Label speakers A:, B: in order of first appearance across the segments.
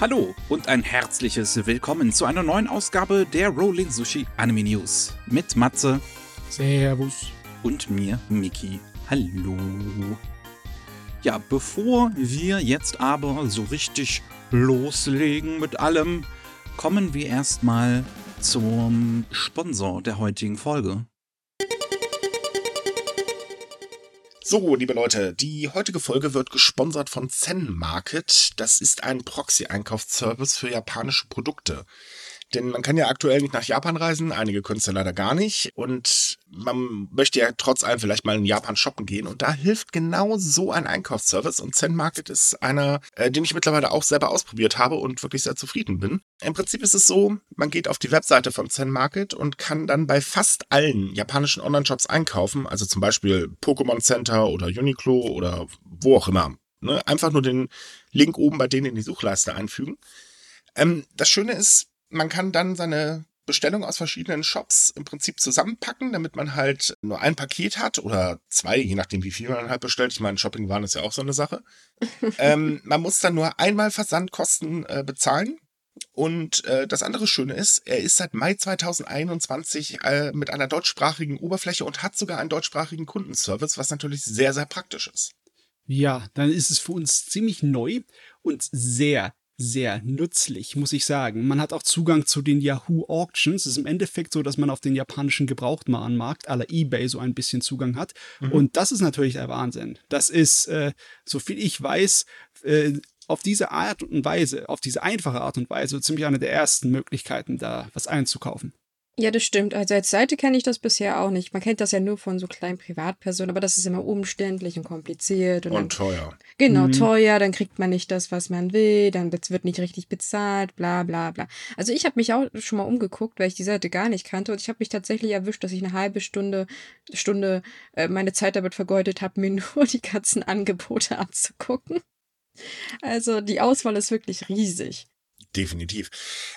A: Hallo und ein herzliches Willkommen zu einer neuen Ausgabe der Rolling Sushi Anime News mit Matze
B: Servus.
A: und mir, Miki. Hallo. Ja, bevor wir jetzt aber so richtig loslegen mit allem, kommen wir erstmal zum Sponsor der heutigen Folge.
C: So, liebe Leute, die heutige Folge wird gesponsert von Zen Market. Das ist ein Proxy-Einkaufsservice für japanische Produkte. Denn man kann ja aktuell nicht nach Japan reisen, einige ja leider gar nicht. Und man möchte ja trotz allem vielleicht mal in Japan shoppen gehen. Und da hilft genau so ein Einkaufsservice. Und Zen Market ist einer, äh, den ich mittlerweile auch selber ausprobiert habe und wirklich sehr zufrieden bin. Im Prinzip ist es so, man geht auf die Webseite von Zen Market und kann dann bei fast allen japanischen Online-Shops einkaufen. Also zum Beispiel Pokémon Center oder Uniqlo oder wo auch immer. Ne? Einfach nur den Link oben bei denen in die Suchleiste einfügen. Ähm, das Schöne ist, man kann dann seine Bestellung aus verschiedenen Shops im Prinzip zusammenpacken, damit man halt nur ein Paket hat oder zwei, je nachdem, wie viel man halt bestellt. Ich meine, Shoppingwaren ist ja auch so eine Sache. ähm, man muss dann nur einmal Versandkosten äh, bezahlen. Und äh, das andere Schöne ist, er ist seit Mai 2021 äh, mit einer deutschsprachigen Oberfläche und hat sogar einen deutschsprachigen Kundenservice, was natürlich sehr, sehr praktisch ist.
B: Ja, dann ist es für uns ziemlich neu und sehr, sehr nützlich, muss ich sagen. Man hat auch Zugang zu den Yahoo Auctions. Es ist im Endeffekt so, dass man auf den japanischen Gebrauchtwarenmarkt aller eBay so ein bisschen Zugang hat.
C: Mhm.
B: Und das ist natürlich der Wahnsinn. Das ist, äh, so viel ich weiß, äh, auf diese Art und Weise, auf diese einfache Art und Weise, ziemlich eine der ersten Möglichkeiten, da was einzukaufen.
D: Ja, das stimmt. Also als Seite kenne ich das bisher auch nicht. Man kennt das ja nur von so kleinen Privatpersonen, aber das ist immer umständlich und kompliziert. Und,
C: Und
D: dann,
C: teuer.
D: genau,
B: Mhm.
D: teuer, dann kriegt man nicht das, was man will, dann wird nicht richtig bezahlt, bla bla bla. Also ich habe mich auch schon mal umgeguckt, weil ich die Seite gar nicht kannte und ich habe mich tatsächlich erwischt, dass ich eine halbe Stunde, Stunde äh, meine Zeit damit vergeudet habe, mir nur die ganzen Angebote anzugucken. Also die Auswahl ist wirklich riesig.
C: Definitiv.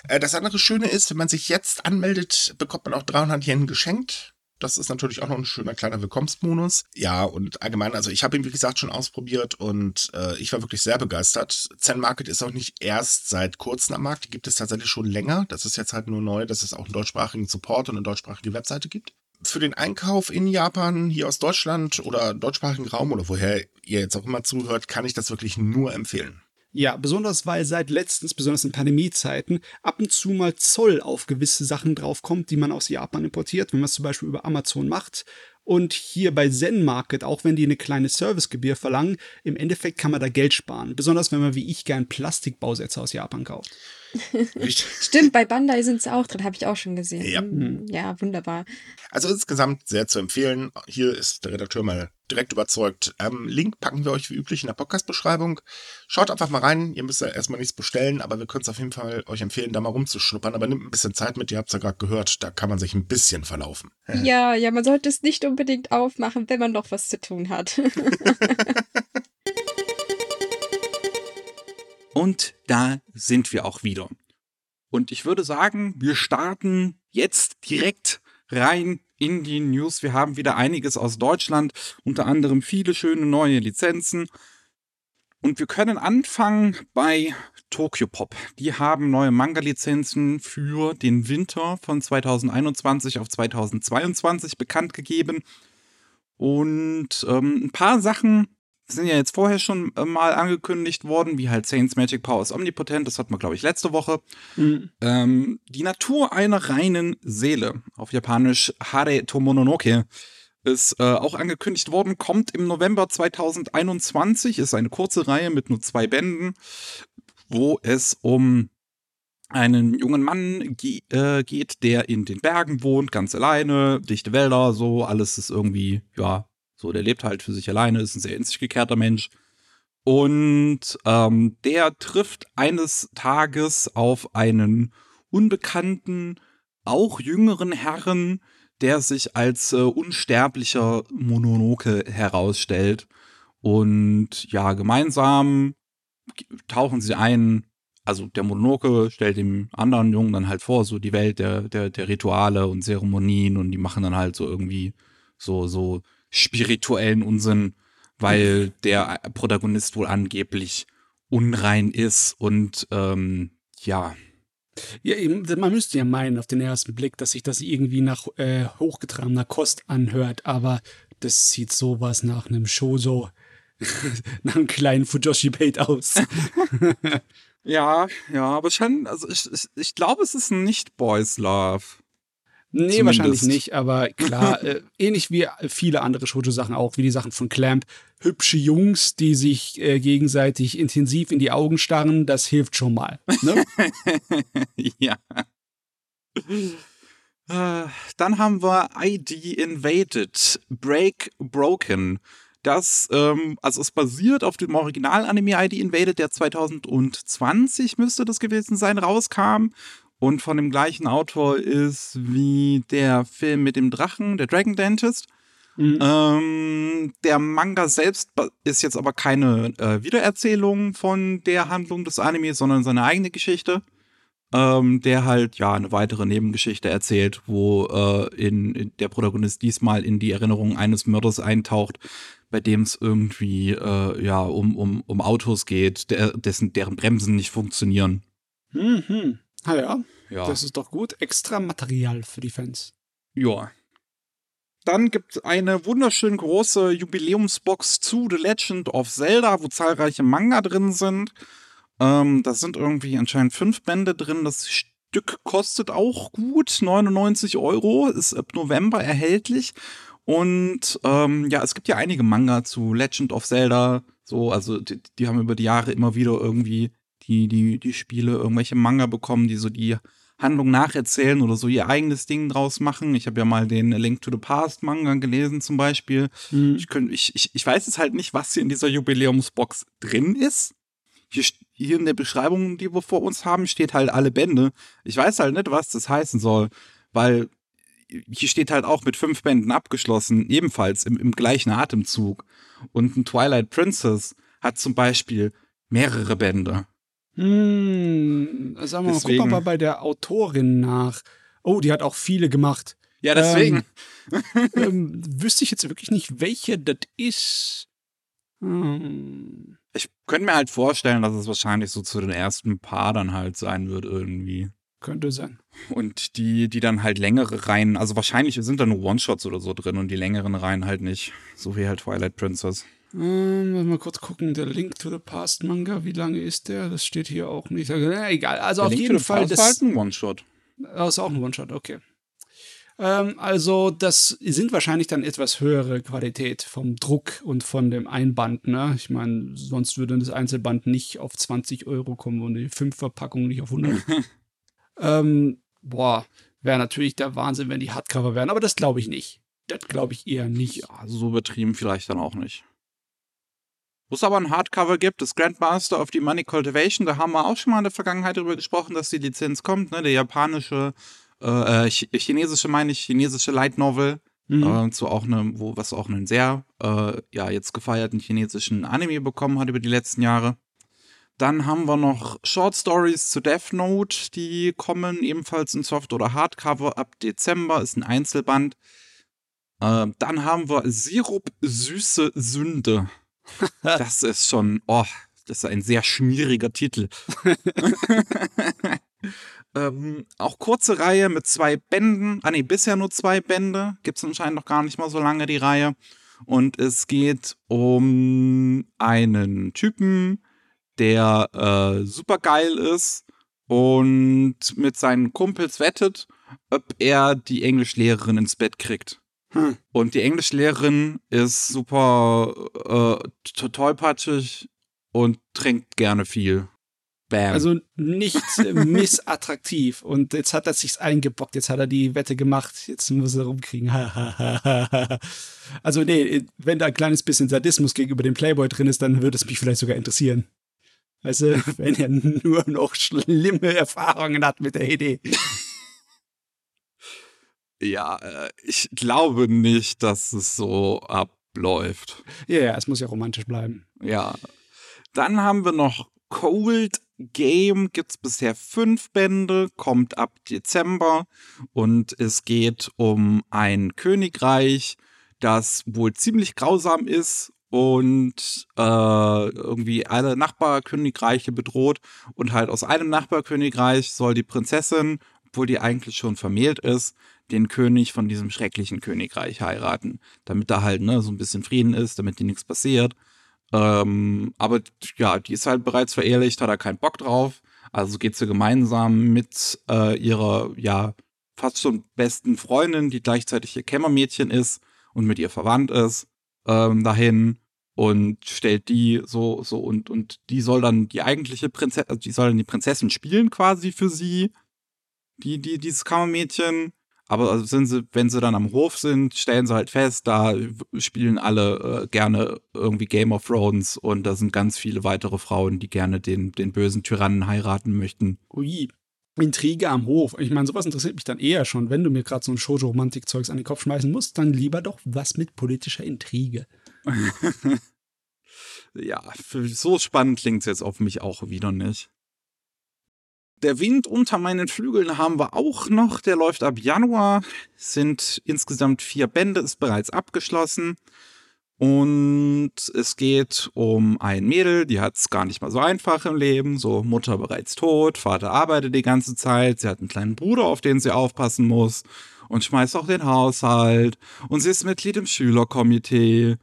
C: Äh, Das andere Schöne ist, wenn man sich jetzt anmeldet, bekommt man auch 300 Yen geschenkt. Das ist natürlich auch noch ein schöner kleiner Willkommensbonus. Ja, und allgemein, also ich habe ihn, wie gesagt, schon ausprobiert und äh, ich war wirklich sehr begeistert. Zen Market ist auch nicht erst seit kurzem am Markt, die gibt es tatsächlich schon länger. Das ist jetzt halt nur neu, dass es auch einen deutschsprachigen Support und eine deutschsprachige Webseite gibt. Für den Einkauf in Japan, hier aus Deutschland oder deutschsprachigen Raum oder woher ihr jetzt auch immer zuhört, kann ich das wirklich nur empfehlen.
B: Ja, besonders weil seit letztens, besonders in Pandemiezeiten, ab und zu mal Zoll auf gewisse Sachen draufkommt, die man aus Japan importiert, wenn man es zum Beispiel über Amazon macht. Und hier bei Zen Market, auch wenn die eine kleine Servicegebühr verlangen, im Endeffekt kann man da Geld sparen. Besonders wenn man wie ich gern Plastikbausätze aus Japan kauft.
D: Stimmt, bei Bandai sind sie auch drin, habe ich auch schon gesehen.
C: Ja.
D: Mm, Ja, wunderbar.
C: Also insgesamt sehr zu empfehlen. Hier ist der Redakteur mal direkt überzeugt. Ähm, Link packen wir euch wie üblich in der Podcast-Beschreibung. Schaut einfach mal rein. Ihr müsst ja erstmal nichts bestellen, aber wir können es auf jeden Fall euch empfehlen, da mal rumzuschnuppern. Aber nimmt ein bisschen Zeit mit. Ihr habt es ja gerade gehört. Da kann man sich ein bisschen verlaufen.
D: Ja, ja, man sollte es nicht unbedingt aufmachen, wenn man noch was zu tun hat.
A: Und da sind wir auch wieder. Und ich würde sagen, wir starten jetzt direkt rein in die News. Wir haben wieder einiges aus Deutschland, unter anderem viele schöne neue Lizenzen. Und wir können anfangen bei Tokyo Pop. Die haben neue Manga-Lizenzen für den Winter von 2021 auf 2022 bekannt gegeben. Und ähm, ein paar Sachen sind ja jetzt vorher schon äh, mal angekündigt worden, wie halt Saints Magic Power ist omnipotent, das hatten wir, glaube ich, letzte Woche. Ähm, die Natur einer reinen Seele, auf Japanisch Hare Tomononoke, ist äh, auch angekündigt worden, kommt im November 2021, ist eine kurze Reihe mit nur zwei Bänden, wo es um einen jungen Mann ge äh, geht, der in den Bergen wohnt, ganz alleine, dichte Wälder, so, alles ist irgendwie, ja, so, der lebt halt für sich alleine, ist ein sehr in sich gekehrter Mensch. Und ähm, der trifft eines Tages auf einen unbekannten, auch jüngeren Herren, der sich als äh, unsterblicher Mononoke herausstellt. Und ja, gemeinsam tauchen sie ein. Also der Mononoke stellt dem anderen Jungen dann halt vor, so die Welt der, der, der Rituale und Zeremonien und die machen dann halt so irgendwie so, so spirituellen Unsinn, weil der Protagonist wohl angeblich unrein ist und ähm, ja.
B: Ja, man müsste ja meinen auf den ersten Blick, dass sich das irgendwie nach äh, hochgetragener Kost anhört, aber das sieht sowas nach einem Shoujo, nach einem kleinen Fujoshi-Bait aus.
A: ja, ja, aber schon, also ich, ich, ich glaube, es ist nicht Boys Love.
B: Nee, Zumindest. wahrscheinlich nicht, aber klar, äh, ähnlich wie viele andere Shoujo-Sachen auch, wie die Sachen von Clamp. Hübsche Jungs, die sich äh, gegenseitig intensiv in die Augen starren, das hilft schon mal. Ne?
A: ja. Äh, dann haben wir ID Invaded, Break Broken. Das, ähm, also es basiert auf dem Original-Anime ID Invaded, der 2020 müsste das gewesen sein, rauskam und von dem gleichen Autor ist wie der Film mit dem Drachen, der Dragon Dentist. Mhm. Ähm, der Manga selbst ist jetzt aber keine äh, Wiedererzählung von der Handlung des Animes, sondern seine eigene Geschichte. Ähm, der halt ja eine weitere Nebengeschichte erzählt, wo äh, in, in, der Protagonist diesmal in die Erinnerung eines Mörders eintaucht, bei dem es irgendwie äh, ja um, um, um Autos geht, der, dessen, deren Bremsen nicht funktionieren.
B: Mhm. Ah ja, ja. Das ist doch gut. Extra Material für die Fans.
A: Ja. Dann gibt es eine wunderschön große Jubiläumsbox zu The Legend of Zelda, wo zahlreiche Manga drin sind. Ähm, da sind irgendwie anscheinend fünf Bände drin. Das Stück kostet auch gut, 99 Euro, ist ab November erhältlich. Und ähm, ja, es gibt ja einige Manga zu Legend of Zelda. So, also die, die haben über die Jahre immer wieder irgendwie die, die, die Spiele irgendwelche Manga bekommen, die so die Handlung nacherzählen oder so ihr eigenes Ding draus machen. Ich habe ja mal den Link to the Past Manga gelesen zum Beispiel. Mhm. Ich, könnt, ich, ich, ich weiß jetzt halt nicht, was hier in dieser Jubiläumsbox drin ist. Hier, hier in der Beschreibung, die wir vor uns haben, steht halt alle Bände. Ich weiß halt nicht, was das heißen soll, weil hier steht halt auch mit fünf Bänden abgeschlossen, ebenfalls im, im gleichen Atemzug. Und ein Twilight Princess hat zum Beispiel mehrere Bände.
B: Hm, sagen wir mal, guck mal bei der Autorin nach. Oh, die hat auch viele gemacht.
A: Ja, deswegen.
B: Ähm, ähm, wüsste ich jetzt wirklich nicht, welche das ist. Hm.
A: Ich könnte mir halt vorstellen, dass es wahrscheinlich so zu den ersten paar dann halt sein wird irgendwie.
B: Könnte sein.
A: Und die, die dann halt längere Reihen, also wahrscheinlich sind da nur One-Shots oder so drin und die längeren Reihen halt nicht. So wie halt Twilight Princess.
B: Ähm, mal kurz gucken, der Link to the Past Manga, wie lange ist der? Das steht hier auch nicht. Na, egal, also der auf Link jeden Fall.
A: Das ist halt ein One-Shot.
B: Das ist auch ein One-Shot, okay. Ähm, also, das sind wahrscheinlich dann etwas höhere Qualität vom Druck und von dem Einband, ne? Ich meine, sonst würde das Einzelband nicht auf 20 Euro kommen und die 5 Verpackungen nicht auf 100. ähm, boah, wäre natürlich der Wahnsinn, wenn die Hardcover wären, aber das glaube ich nicht. Das glaube ich eher nicht. Ja,
A: so übertrieben vielleicht dann auch nicht. Wo es aber ein Hardcover gibt, das Grandmaster of the Money Cultivation, da haben wir auch schon mal in der Vergangenheit darüber gesprochen, dass die Lizenz kommt, ne? Der japanische, äh, äh chinesische, meine ich, chinesische Light Novel, mhm. äh, zu auch ne, wo, was auch einen sehr, äh, ja, jetzt gefeierten chinesischen Anime bekommen hat über die letzten Jahre. Dann haben wir noch Short Stories zu Death Note, die kommen ebenfalls in Soft- oder Hardcover ab Dezember, ist ein Einzelband. Äh, dann haben wir Sirup Süße Sünde. das ist schon, oh, das ist ein sehr schmieriger Titel. ähm, auch kurze Reihe mit zwei Bänden. Ah, nee, bisher nur zwei Bände. Gibt es anscheinend noch gar nicht mal so lange, die Reihe. Und es geht um einen Typen, der äh, super geil ist und mit seinen Kumpels wettet, ob er die Englischlehrerin ins Bett kriegt. Hm. Und die Englischlehrerin ist super äh, tollpatschig und trinkt gerne viel.
B: Bam. Also nicht missattraktiv. Und jetzt hat er sich's eingebockt, jetzt hat er die Wette gemacht, jetzt muss er rumkriegen. also nee, wenn da ein kleines bisschen Sadismus gegenüber dem Playboy drin ist, dann würde es mich vielleicht sogar interessieren. Weißt du, wenn er nur noch schlimme Erfahrungen hat mit der Idee.
A: Ja, äh, ich glaube nicht, dass es so abläuft.
B: Ja, ja, es muss ja romantisch bleiben.
A: Ja. Dann haben wir noch Cold Game, gibt es bisher fünf Bände, kommt ab Dezember und es geht um ein Königreich, das wohl ziemlich grausam ist und äh, irgendwie alle Nachbarkönigreiche bedroht und halt aus einem Nachbarkönigreich soll die Prinzessin, obwohl die eigentlich schon vermählt ist, den König von diesem schrecklichen Königreich heiraten, damit da halt ne so ein bisschen Frieden ist, damit die nichts passiert. Ähm, aber ja, die ist halt bereits verehelicht, hat er keinen Bock drauf. Also geht sie gemeinsam mit äh, ihrer ja fast schon besten Freundin, die gleichzeitig ihr Kämmermädchen ist und mit ihr verwandt ist, ähm, dahin und stellt die so so und und die soll dann die eigentliche Prinzessin, also die soll dann die Prinzessin spielen quasi für sie, die die dieses Kammermädchen. Aber sind sie, wenn sie dann am Hof sind, stellen sie halt fest, da spielen alle äh, gerne irgendwie Game of Thrones und da sind ganz viele weitere Frauen, die gerne den, den bösen Tyrannen heiraten möchten.
B: Ui. Intrige am Hof. Ich meine, sowas interessiert mich dann eher schon. Wenn du mir gerade so ein Shoujo-Romantik-Zeugs an den Kopf schmeißen musst, dann lieber doch was mit politischer Intrige.
A: ja, so spannend klingt es jetzt auf mich auch wieder nicht. Der Wind unter meinen Flügeln haben wir auch noch. Der läuft ab Januar. Sind insgesamt vier Bände, ist bereits abgeschlossen. Und es geht um ein Mädel, die hat es gar nicht mal so einfach im Leben. So, Mutter bereits tot, Vater arbeitet die ganze Zeit, sie hat einen kleinen Bruder, auf den sie aufpassen muss und schmeißt auch den Haushalt. Und sie ist Mitglied im Schülerkomitee.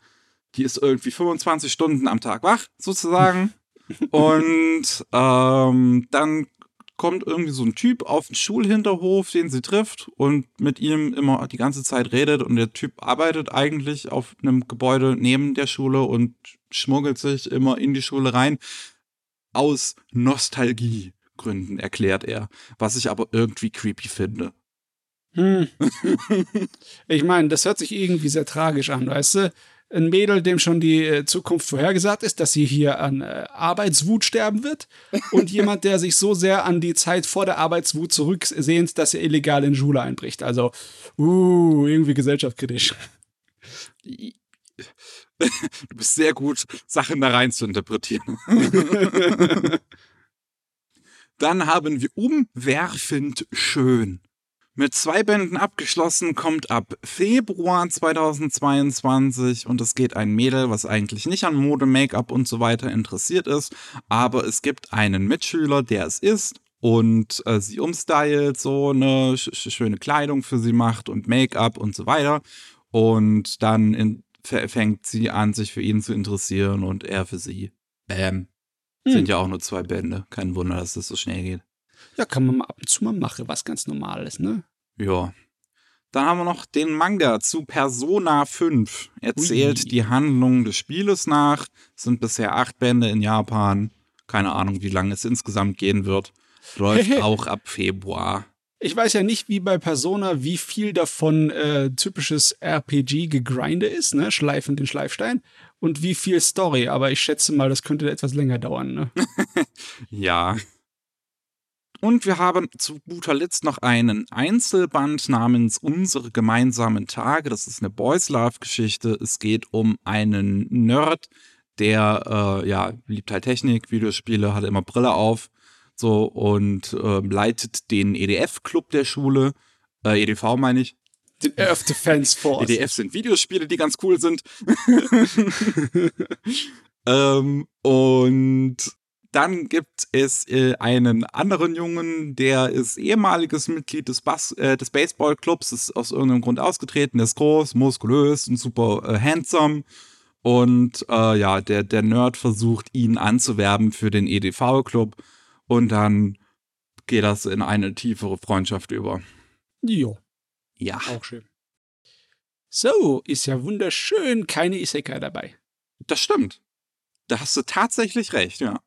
A: Die ist irgendwie 25 Stunden am Tag wach, sozusagen. und ähm, dann kommt irgendwie so ein Typ auf den Schulhinterhof, den sie trifft und mit ihm immer die ganze Zeit redet und der Typ arbeitet eigentlich auf einem Gebäude neben der Schule und schmuggelt sich immer in die Schule rein. Aus Nostalgiegründen, erklärt er, was ich aber irgendwie creepy finde.
B: Hm. ich meine, das hört sich irgendwie sehr tragisch an, weißt du? Ein Mädel, dem schon die äh, Zukunft vorhergesagt ist, dass sie hier an äh, Arbeitswut sterben wird. Und jemand, der sich so sehr an die Zeit vor der Arbeitswut zurücksehnt, dass er illegal in Schule einbricht. Also, uh, irgendwie gesellschaftskritisch.
A: Du bist sehr gut, Sachen da rein zu interpretieren. Dann haben wir umwerfend schön. Mit zwei Bänden abgeschlossen, kommt ab Februar 2022 und es geht ein Mädel, was eigentlich nicht an Mode, Make-up und so weiter interessiert ist, aber es gibt einen Mitschüler, der es ist und äh, sie umstylt, so eine sch schöne Kleidung für sie macht und Make-up und so weiter und dann in, fängt sie an, sich für ihn zu interessieren und er für sie. Bam. Hm. Sind ja auch nur zwei Bände. Kein Wunder, dass das so schnell geht.
B: Ja, kann man ab und zu mal machen, was ganz Normales, ne?
A: Ja. Dann haben wir noch den Manga zu Persona 5. Erzählt Ui. die Handlung des Spieles nach. Es sind bisher acht Bände in Japan. Keine Ahnung, wie lange es insgesamt gehen wird. Läuft auch ab Februar.
B: Ich weiß ja nicht, wie bei Persona, wie viel davon äh, typisches RPG gegrinde ist, ne? Schleifen den Schleifstein. Und wie viel Story. Aber ich schätze mal, das könnte etwas länger dauern, ne?
A: ja. Und wir haben zu guter Letzt noch einen Einzelband namens Unsere gemeinsamen Tage. Das ist eine Boys Love Geschichte. Es geht um einen Nerd, der äh, ja liebt halt Technik, Videospiele, hat immer Brille auf, so und äh, leitet den EDF Club der Schule, äh, EDV meine ich.
B: Den Earth Defense Force.
A: EDF sind Videospiele, die ganz cool sind. ähm, und dann gibt es äh, einen anderen Jungen, der ist ehemaliges Mitglied des, Bas äh, des Baseballclubs, ist aus irgendeinem Grund ausgetreten, der ist groß, muskulös und super äh, handsome. Und äh, ja, der, der Nerd versucht, ihn anzuwerben für den EDV-Club. Und dann geht das in eine tiefere Freundschaft über.
B: Jo.
A: Ja.
B: Auch schön. So, ist ja wunderschön, keine Isekai dabei.
A: Das stimmt. Da hast du tatsächlich recht, ja.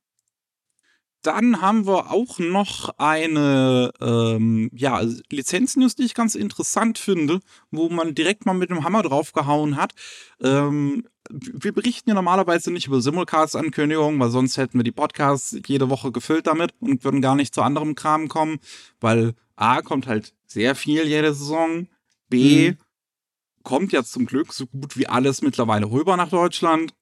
A: Dann haben wir auch noch eine ähm, ja, Lizenznews, die ich ganz interessant finde, wo man direkt mal mit dem Hammer draufgehauen hat. Ähm, wir berichten ja normalerweise nicht über Simulcast-Ankündigungen, weil sonst hätten wir die Podcasts jede Woche gefüllt damit und würden gar nicht zu anderem Kram kommen, weil A kommt halt sehr viel jede Saison, B mhm. kommt ja zum Glück so gut wie alles mittlerweile rüber nach Deutschland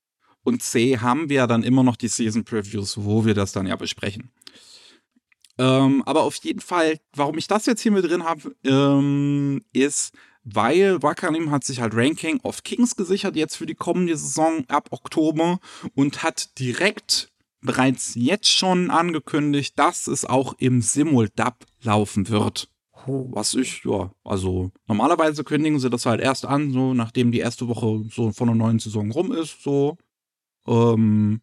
A: und C haben wir dann immer noch die Season Previews, wo wir das dann ja besprechen. Ähm, aber auf jeden Fall, warum ich das jetzt hier mit drin habe, ähm, ist, weil Wakanim hat sich halt Ranking of Kings gesichert jetzt für die kommende Saison ab Oktober und hat direkt bereits jetzt schon angekündigt, dass es auch im Simuldub laufen wird. Was ich, ja, also normalerweise kündigen sie das halt erst an, so nachdem die erste Woche so von der neuen Saison rum ist, so. Ähm,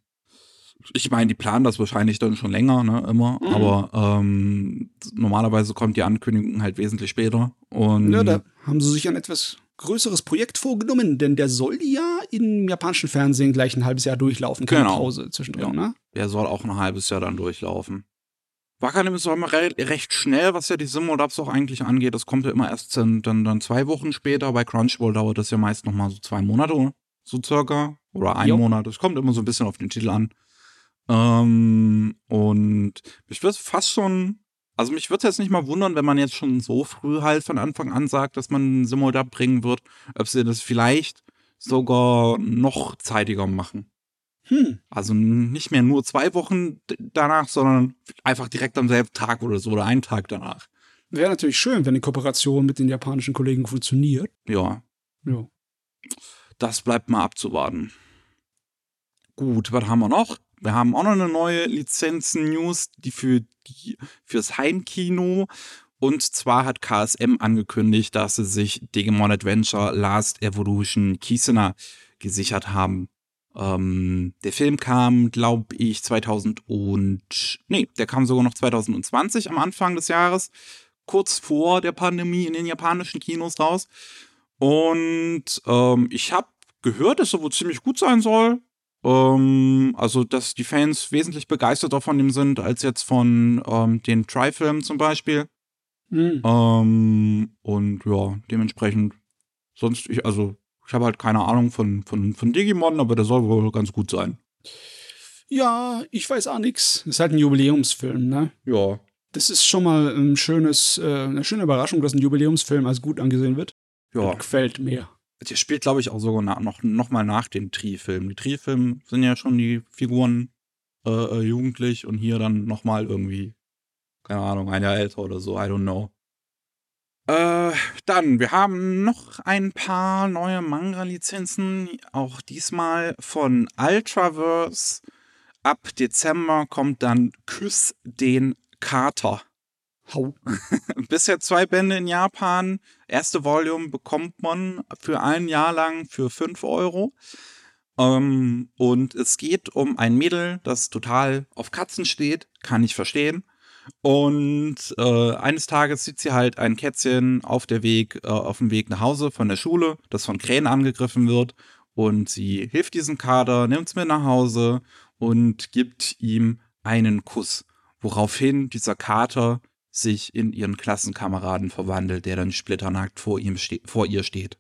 A: ich meine, die planen das wahrscheinlich dann schon länger, ne, immer,
B: Mhm.
A: aber ähm, normalerweise kommt die Ankündigung halt wesentlich später. Und
B: Ja, da haben sie sich ein etwas größeres Projekt vorgenommen, denn der soll ja im japanischen Fernsehen gleich ein halbes Jahr durchlaufen. Keine
A: Genau.
B: Pause zwischendrin,
A: Ja.
B: ne?
A: der soll auch ein halbes Jahr dann durchlaufen. Wakanim ist auch immer re recht schnell, was ja die Simuldubs auch eigentlich angeht. Das kommt ja immer erst dann, dann, dann zwei Wochen später. Bei Crunchyroll dauert das ja meist noch mal so zwei Monate, so circa. Oder ein
B: Jo.
A: Monat. Es kommt immer so ein bisschen auf den Titel an. Ähm, und mich würde fast schon, also mich würde jetzt nicht mal wundern, wenn man jetzt schon so früh halt von Anfang an sagt, dass man Simuldub bringen wird, ob sie das vielleicht sogar noch zeitiger machen.
B: Hm.
A: Also nicht mehr nur zwei Wochen danach, sondern einfach direkt am selben Tag oder so oder einen Tag danach.
B: Wäre natürlich schön, wenn die Kooperation mit den japanischen Kollegen funktioniert.
A: Ja,
B: Ja.
A: Das bleibt mal abzuwarten. Gut, was haben wir noch? Wir haben auch noch eine neue Lizenzen-News, die für die fürs Heimkino. Und zwar hat KSM angekündigt, dass sie sich Digimon Adventure Last Evolution Kisena gesichert haben. Ähm, der Film kam, glaube ich, 2000 und nee, der kam sogar noch 2020 am Anfang des Jahres, kurz vor der Pandemie in den japanischen Kinos raus. Und ähm, ich habe gehört, dass er wohl ziemlich gut sein soll. Ähm, also, dass die Fans wesentlich begeisterter von ihm sind als jetzt von ähm, den Try-Filmen zum Beispiel.
B: Hm.
A: Ähm, und ja, dementsprechend, sonst, ich, also, ich habe halt keine Ahnung von, von, von Digimon, aber der soll wohl ganz gut sein.
B: Ja, ich weiß auch nix. Das ist halt ein Jubiläumsfilm, ne?
A: Ja.
B: Das ist schon mal ein schönes, äh, eine schöne Überraschung, dass ein Jubiläumsfilm als gut angesehen wird.
A: Ja.
B: Das gefällt mir.
A: Der spielt, glaube ich, auch sogar noch, noch mal nach dem Tri-Film. Die Tri-Filme sind ja schon die Figuren äh, äh, jugendlich und hier dann noch mal irgendwie, keine Ahnung, ein Jahr älter oder so, I don't know. Äh, dann, wir haben noch ein paar neue Manga-Lizenzen, auch diesmal von Ultraverse. Ab Dezember kommt dann Küss den Kater.
B: Hau.
A: Bisher zwei Bände in Japan. Erste Volume bekommt man für ein Jahr lang für 5 Euro. Ähm, und es geht um ein Mädel, das total auf Katzen steht. Kann ich verstehen. Und äh, eines Tages sieht sie halt ein Kätzchen auf der Weg, äh, auf dem Weg nach Hause von der Schule, das von Krähen angegriffen wird. Und sie hilft diesem Kader, nimmt es mit nach Hause und gibt ihm einen Kuss. Woraufhin dieser Kater sich in ihren Klassenkameraden verwandelt, der dann splitternackt vor, ihm ste vor ihr steht.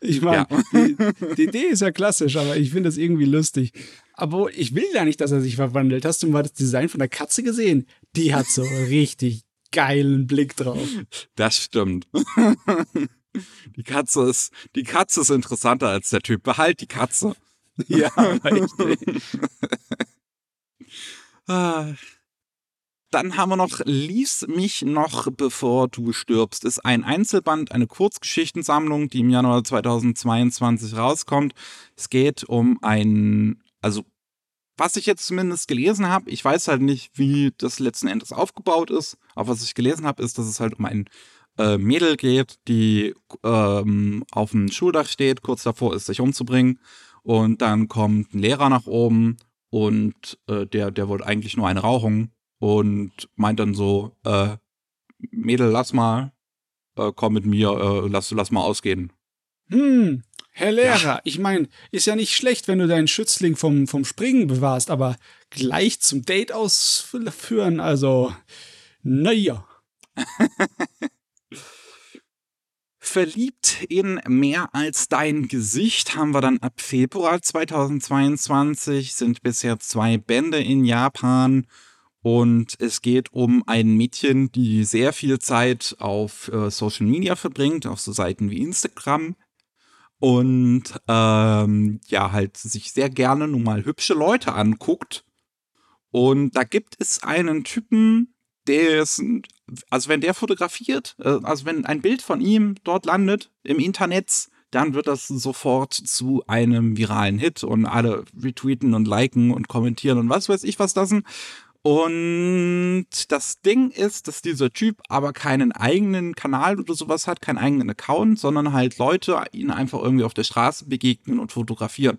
B: Ich meine,
A: Ja.
B: die, die Idee ist ja klassisch, aber ich finde das irgendwie lustig. Aber ich will ja nicht, dass er sich verwandelt. Hast du mal das Design von der Katze gesehen? Die hat so richtig geilen Blick drauf.
A: Das stimmt. Die Katze ist, die Katze ist interessanter als der Typ. Behalt die Katze.
B: Ja, richtig.
A: Ah. Dann haben wir noch Lies mich noch, bevor du stirbst. Ist ein Einzelband, eine Kurzgeschichtensammlung, die im Januar 2022 rauskommt. Es geht um ein, also was ich jetzt zumindest gelesen habe, ich weiß halt nicht, wie das letzten Endes aufgebaut ist, aber was ich gelesen habe, ist, dass es halt um ein äh, Mädel geht, die ähm, auf dem Schuldach steht, kurz davor ist, sich umzubringen. Und dann kommt ein Lehrer nach oben und äh, der, der wollte eigentlich nur eine Rauchung und meint dann so, äh, Mädel, lass mal, äh, komm mit mir, äh, lass, lass mal ausgehen.
B: Hm, Herr Lehrer, ich meine, ist ja nicht schlecht, wenn du deinen Schützling vom, vom Springen bewahrst, aber gleich zum Date ausführen, also, naja.
A: Verliebt in mehr als dein Gesicht haben wir dann ab Februar 2022, sind bisher zwei Bände in Japan und es geht um ein Mädchen, die sehr viel Zeit auf äh, Social Media verbringt, auf so Seiten wie Instagram und ähm, ja, halt sich sehr gerne nun mal hübsche Leute anguckt. Und da gibt es einen Typen, der ist, also wenn der fotografiert, äh, also wenn ein Bild von ihm dort landet im Internet, dann wird das sofort zu einem viralen Hit und alle retweeten und liken und kommentieren und was weiß ich was lassen. Und das Ding ist, dass dieser Typ aber keinen eigenen Kanal oder sowas hat, keinen eigenen Account, sondern halt Leute ihn einfach irgendwie auf der Straße begegnen und fotografieren.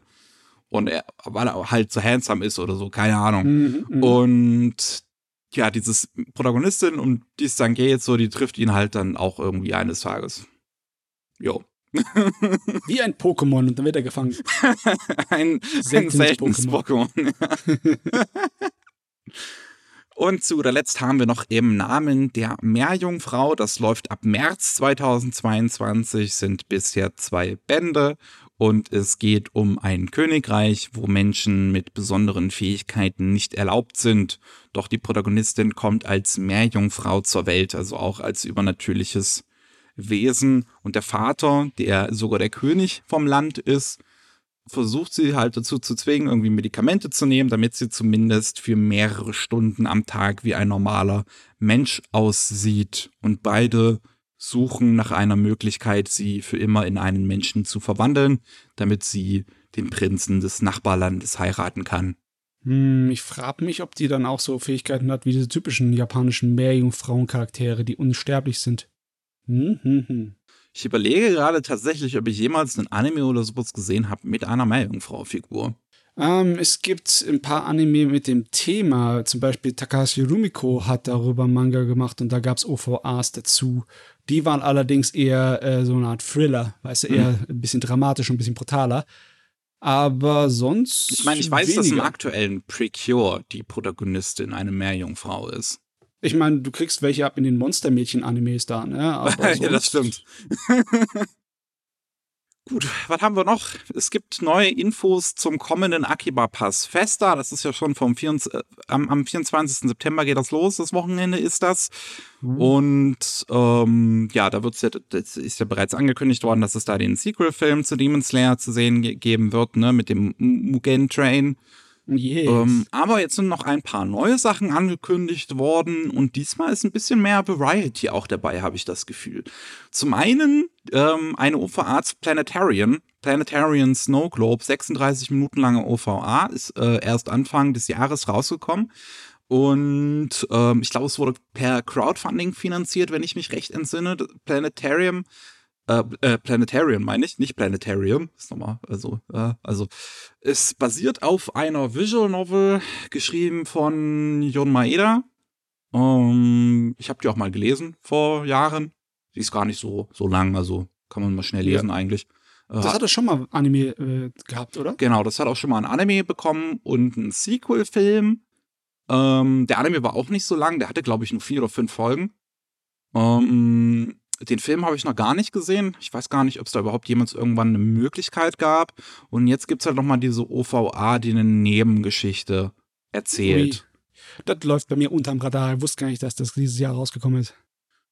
A: Und er, weil er halt so handsome ist oder so, keine Ahnung.
B: Mhm, mhm.
A: Und ja, dieses Protagonistin, um die es dann geht, so, die trifft ihn halt dann auch irgendwie eines Tages. Jo.
B: Wie ein Pokémon und dann wird er gefangen.
A: ein, ein
B: Seltenes
A: seltenes Pokémon. Und zu guter Letzt haben wir noch im Namen der Meerjungfrau, das läuft ab März 2022, sind bisher zwei Bände und es geht um ein Königreich, wo Menschen mit besonderen Fähigkeiten nicht erlaubt sind. Doch die Protagonistin kommt als Meerjungfrau zur Welt, also auch als übernatürliches Wesen. Und der Vater, der sogar der König vom Land ist, versucht sie halt dazu zu zwingen, irgendwie Medikamente zu nehmen, damit sie zumindest für mehrere Stunden am Tag wie ein normaler Mensch aussieht. Und beide suchen nach einer Möglichkeit, sie für immer in einen Menschen zu verwandeln, damit sie den Prinzen des Nachbarlandes heiraten kann.
B: Hm, ich frage mich, ob die dann auch so Fähigkeiten hat wie diese typischen japanischen Meerjungfrauencharaktere, die unsterblich sind. Hm, hm, hm.
A: Ich überlege gerade tatsächlich, ob ich jemals einen Anime oder sowas gesehen habe mit einer Meerjungfrau-Figur.
B: Ähm, es gibt ein paar Anime mit dem Thema, zum Beispiel Takahashi Rumiko hat darüber Manga gemacht und da gab es OVAs dazu. Die waren allerdings eher äh, so eine Art Thriller, weißt du, eher ein bisschen dramatisch und ein bisschen brutaler. Aber sonst.
A: Ich meine, ich weiß, dass im
B: weniger.
A: aktuellen Precure die Protagonistin eine Meerjungfrau ist.
B: Ich meine, du kriegst welche ab in den Monstermädchen-Animes da, ne?
A: Ja, das stimmt. Gut, was haben wir noch? Es gibt neue Infos zum kommenden Akiba Pass Festa. Das ist ja schon vom 24, äh, am, am 24. September geht das los. Das Wochenende ist das. Und ähm, ja, da wird's ja, das ist ja bereits angekündigt worden, dass es da den Sequel-Film zu Demon Slayer zu sehen ge geben wird, ne, mit dem Mugen Train.
B: Yes.
A: Ähm, aber jetzt sind noch ein paar neue Sachen angekündigt worden und diesmal ist ein bisschen mehr Variety auch dabei, habe ich das Gefühl. Zum einen ähm, eine OVA zu Planetarian. Planetarian Snow Globe, 36 Minuten lange OVA, ist äh, erst Anfang des Jahres rausgekommen. Und ähm, ich glaube, es wurde per Crowdfunding finanziert, wenn ich mich recht entsinne. Planetarium, äh, äh, Planetarium meine ich, nicht Planetarium, ist nochmal, also, äh, also, es basiert auf einer Visual Novel, geschrieben von Jon Maeda. Ähm, ich habe die auch mal gelesen vor Jahren. Die ist gar nicht so, so lang, also kann man mal schnell
B: Ja.
A: lesen eigentlich. Äh,
B: das hat er schon mal Anime äh, gehabt, oder?
A: Genau, das hat auch schon mal ein Anime bekommen und einen Sequel-Film. Ähm, der Anime war auch nicht so lang, der hatte, glaube ich, nur vier oder fünf Folgen. Ähm, den Film habe ich noch gar nicht gesehen. Ich weiß gar nicht, ob es da überhaupt jemals irgendwann eine Möglichkeit gab. Und jetzt gibt es halt noch mal diese OVA, die eine Nebengeschichte erzählt.
B: Das läuft bei mir unterm Radar. Ich wusste gar nicht, dass das dieses Jahr rausgekommen ist.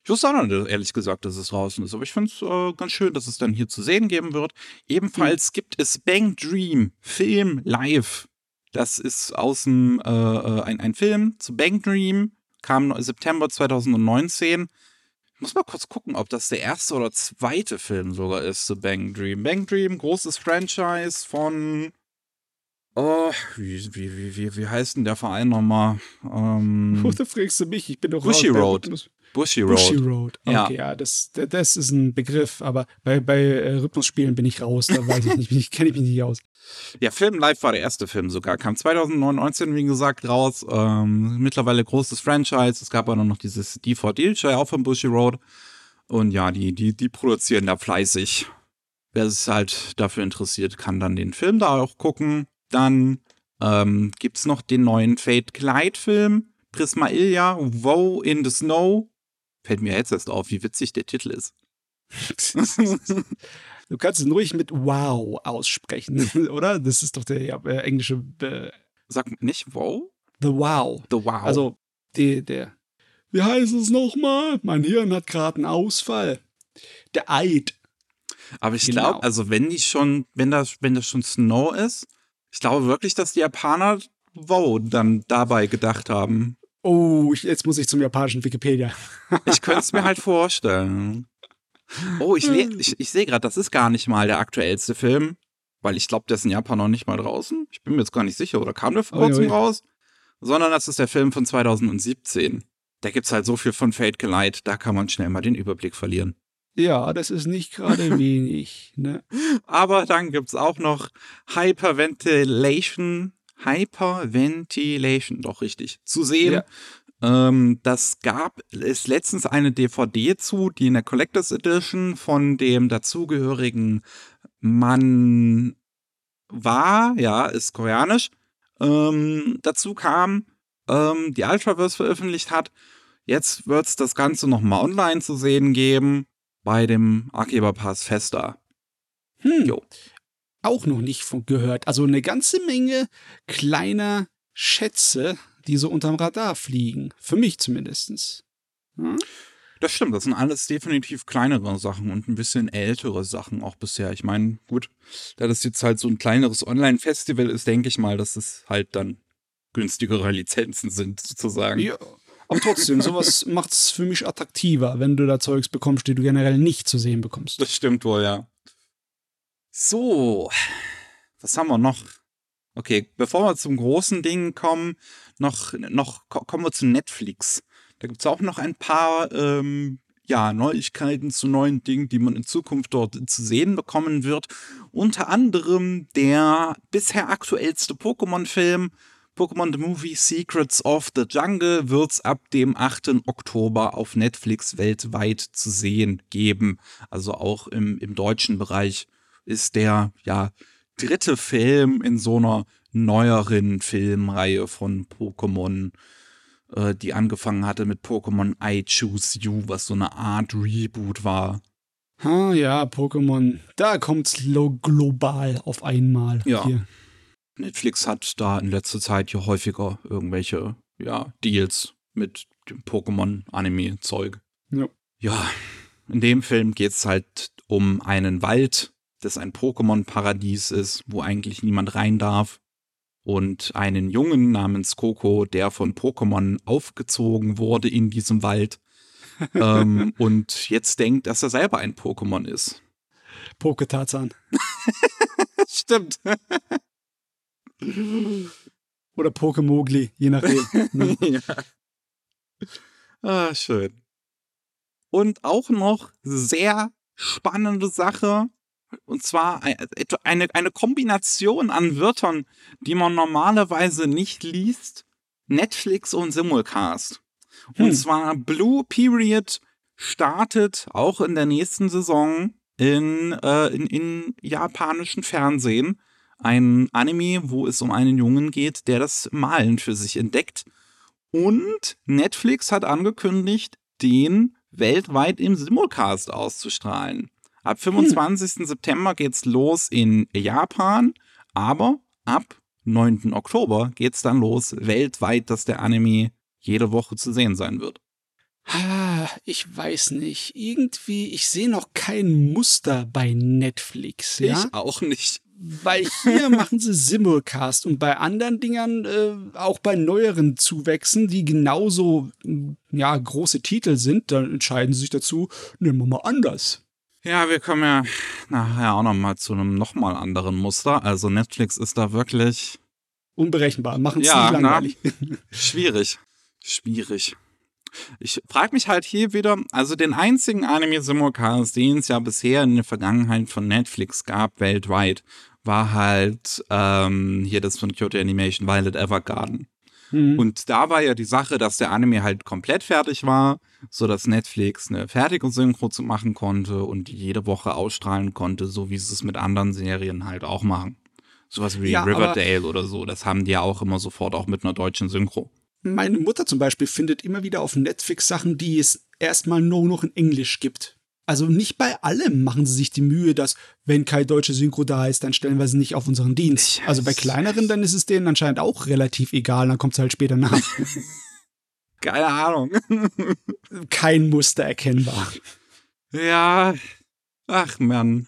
A: Ich wusste auch noch nicht, ehrlich gesagt, dass es draußen ist. Aber ich finde es äh, ganz schön, dass es dann hier zu sehen geben wird. Ebenfalls gibt es Bang Dream Film live. Das ist aus dem äh, äh, ein, ein Film zu Bang Dream. Kam September 2019. Ich muss mal kurz gucken, ob das der erste oder zweite Film sogar ist zu Bang Dream. Bang Dream, großes Franchise von. Oh, wie, wie, wie, wie, heißt denn der Verein nochmal? Ähm,
B: Wo fragst du mich? Ich bin doch
A: Bushy Road. Bushy Road.
B: Bushy Road.
A: Ja.
B: Okay, ja, das, das ist ein Begriff, aber bei, bei äh, Rhythmusspielen bin ich raus, da weiß ich nicht, ich, kenne ich mich nicht aus.
A: Ja, Film Live war der erste Film sogar. Kam 2019, wie gesagt, raus. Ähm, mittlerweile großes Franchise. Es gab aber noch dieses DVD, ja auch von Bushy Road. Und ja, die, die, die produzieren da fleißig. Wer sich halt dafür interessiert, kann dann den Film da auch gucken. Dann ähm, gibt's noch den neuen Fate Clyde Film. Prisma Ilya, Woe in the Snow. Fällt mir jetzt erst auf, wie witzig der Titel ist.
B: Du kannst es ruhig mit Wow aussprechen, oder? Das ist doch der äh, englische äh,
A: Sag nicht Woe?
B: The Wow.
A: The Wow.
B: Also, die, der. Wie heißt es nochmal? Mein Hirn hat gerade einen Ausfall. Der Eid.
A: Aber ich
B: Genau.
A: glaube, also wenn die schon, wenn das, wenn das schon Snow ist, ich glaube wirklich, dass die Japaner wow dann dabei gedacht haben.
B: Oh, ich, jetzt muss ich zum japanischen Wikipedia.
A: Ich könnte es mir halt vorstellen. Oh, ich, le- ich, ich sehe gerade, das ist gar nicht mal der aktuellste Film, weil ich glaube, der ist in Japan noch nicht mal draußen. Ich bin mir jetzt gar nicht sicher, oder kam der vor kurzem raus? Sondern das ist der Film von 2017. Da gibt's halt so viel von Fate Geleit, da kann man schnell mal den Überblick verlieren.
B: Ja, das ist nicht gerade wenig. Ne?
A: Aber dann gibt's auch noch Hyperventilation. Hyperventilation, doch richtig. Zu sehen.
B: Ja.
A: Ähm, das gab es letztens eine DVD zu, die in der Collectors Edition von dem dazugehörigen Mann war, ja, ist koreanisch, ähm, dazu kam, ähm, die Ultraverse veröffentlicht hat. Jetzt wird's das Ganze nochmal online zu sehen geben bei dem Archiver-Pass Festa.
B: Hm.
A: Jo.
B: Auch noch nicht von gehört. Also eine ganze Menge kleiner Schätze, die so unterm Radar fliegen. Für mich zumindestens. Hm?
A: Das stimmt, das sind alles definitiv kleinere Sachen und ein bisschen ältere Sachen auch bisher. Ich meine, gut, da das jetzt halt so ein kleineres Online-Festival ist, denke ich mal, dass es halt dann günstigere Lizenzen sind, sozusagen.
B: Ja. Aber trotzdem, sowas macht's für mich attraktiver, wenn du da Zeugs bekommst, die du generell nicht zu sehen bekommst.
A: Das stimmt wohl, ja. So, was haben wir noch? Okay, bevor wir zum großen Ding kommen, noch, noch ko- kommen wir zu Netflix. Da gibt's auch noch ein paar ähm, ja, Neuigkeiten zu neuen Dingen, die man in Zukunft dort zu sehen bekommen wird. Unter anderem der bisher aktuellste Pokémon-Film, Pokémon The Movie Secrets of the Jungle, wird's ab dem 8. Oktober auf Netflix weltweit zu sehen geben. Also auch im, im deutschen Bereich ist der, ja, dritte Film in so einer neueren Filmreihe von Pokémon, äh, die angefangen hatte mit Pokémon I Choose You, was so eine Art Reboot war.
B: Ah ja, Pokémon. Da kommt's lo- global auf einmal.
A: Ja.
B: Hier.
A: Netflix hat da in letzter Zeit ja häufiger irgendwelche, ja, Deals mit dem Pokémon-Anime-Zeug.
B: Ja.
A: Ja, in dem Film geht's halt um einen Wald, das ein Pokémon-Paradies ist, wo eigentlich niemand rein darf. Und einen Jungen namens Coco, der von Pokémon aufgezogen wurde in diesem Wald. ähm, und jetzt denkt, dass er selber ein Pokémon ist.
B: Poketarzan.
A: Stimmt.
B: Oder Pokemogli, je nachdem. Ne?
A: ja. Ah, schön. Und auch noch sehr spannende Sache. Und zwar eine, eine Kombination an Wörtern, die man normalerweise nicht liest. Netflix und Simulcast. Und
B: Hm.
A: zwar Blue Period startet auch in der nächsten Saison in, äh, in, in japanischen Fernsehen. Ein Anime, wo es um einen Jungen geht, der das Malen für sich entdeckt. Und Netflix hat angekündigt, den weltweit im Simulcast auszustrahlen. Ab 25. September geht's los in Japan, aber ab 9. Oktober geht's dann los weltweit, dass der Anime jede Woche zu sehen sein wird.
B: Ah, ich weiß nicht. Irgendwie, ich sehe noch kein Muster bei Netflix, ja?
A: Ich auch nicht.
B: Weil hier machen sie Simulcast und bei anderen Dingern, äh, auch bei neueren Zuwächsen, die genauso ja, große Titel sind, dann entscheiden sie sich dazu, nehmen wir mal anders.
A: Ja, wir kommen ja nachher auch noch mal zu einem noch mal anderen Muster. Also Netflix ist da wirklich
B: Unberechenbar, machen es
A: Ja,
B: nicht
A: na.
B: langweilig.
A: Schwierig. Schwierig. Ich frage mich halt hier wieder, also den einzigen Anime-Simulcast, den es ja bisher in der Vergangenheit von Netflix gab, weltweit, war halt ähm, hier das von Kyoto Animation Violet Evergarden.
B: Hm.
A: Und da war ja die Sache, dass der Anime halt komplett fertig war, so dass Netflix eine fertige Synchro zu machen konnte und jede Woche ausstrahlen konnte, so wie sie es mit anderen Serien halt auch machen. Sowas wie
B: Ja,
A: Riverdale oder so, das haben die ja auch immer sofort auch mit einer deutschen Synchro.
B: Meine Mutter zum Beispiel findet immer wieder auf Netflix Sachen, die es erstmal nur noch in Englisch gibt. Also nicht bei allem machen sie sich die Mühe, dass, wenn kein deutsche Synchro da ist, dann stellen wir sie nicht auf unseren Dienst. Also bei kleineren, dann ist es denen anscheinend auch relativ egal, dann kommt es halt später nach.
A: Keine Ahnung.
B: Kein Muster erkennbar.
A: ja, ach Mann.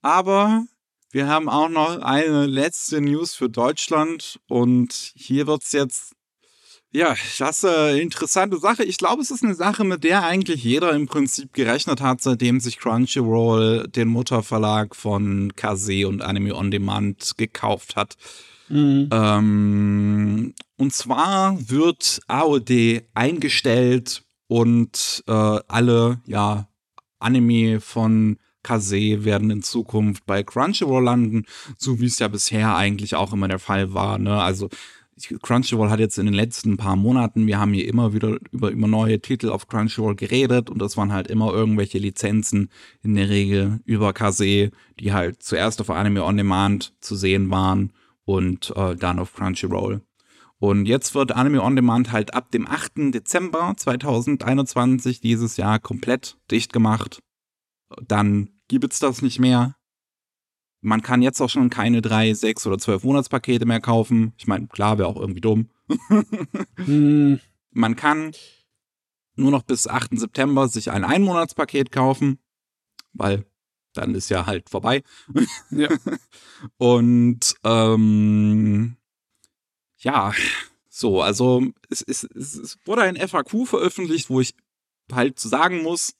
A: Aber wir haben auch noch eine letzte News für Deutschland und hier wird's jetzt Ja, das ist eine interessante Sache. Ich glaube, es ist eine Sache, mit der eigentlich jeder im Prinzip gerechnet hat, seitdem sich Crunchyroll den Mutterverlag von Kase und Anime On Demand gekauft hat. Mhm. Ähm, und zwar wird AOD eingestellt und äh, alle ja, Anime von Kase werden in Zukunft bei Crunchyroll landen, so wie es ja bisher eigentlich auch immer der Fall war. Ne? Also Crunchyroll hat jetzt in den letzten paar Monaten, wir haben hier immer wieder über, über neue Titel auf Crunchyroll geredet und das waren halt immer irgendwelche Lizenzen, in der Regel über Kase, die halt zuerst auf Anime On Demand zu sehen waren und äh, dann auf Crunchyroll. Und jetzt wird Anime On Demand halt ab dem 8. Dezember 2021 dieses Jahr komplett dicht gemacht. Dann gibt es das nicht mehr. Man kann jetzt auch schon keine drei, sechs oder zwölf Monatspakete mehr kaufen. Ich meine, klar, wäre auch irgendwie dumm. hm. Man kann nur noch bis 8. September sich ein Einmonatspaket kaufen, weil dann ist ja halt vorbei. Ja. Und ähm, ja, so, also es, es, es wurde ein FAQ veröffentlicht, wo ich halt sagen muss,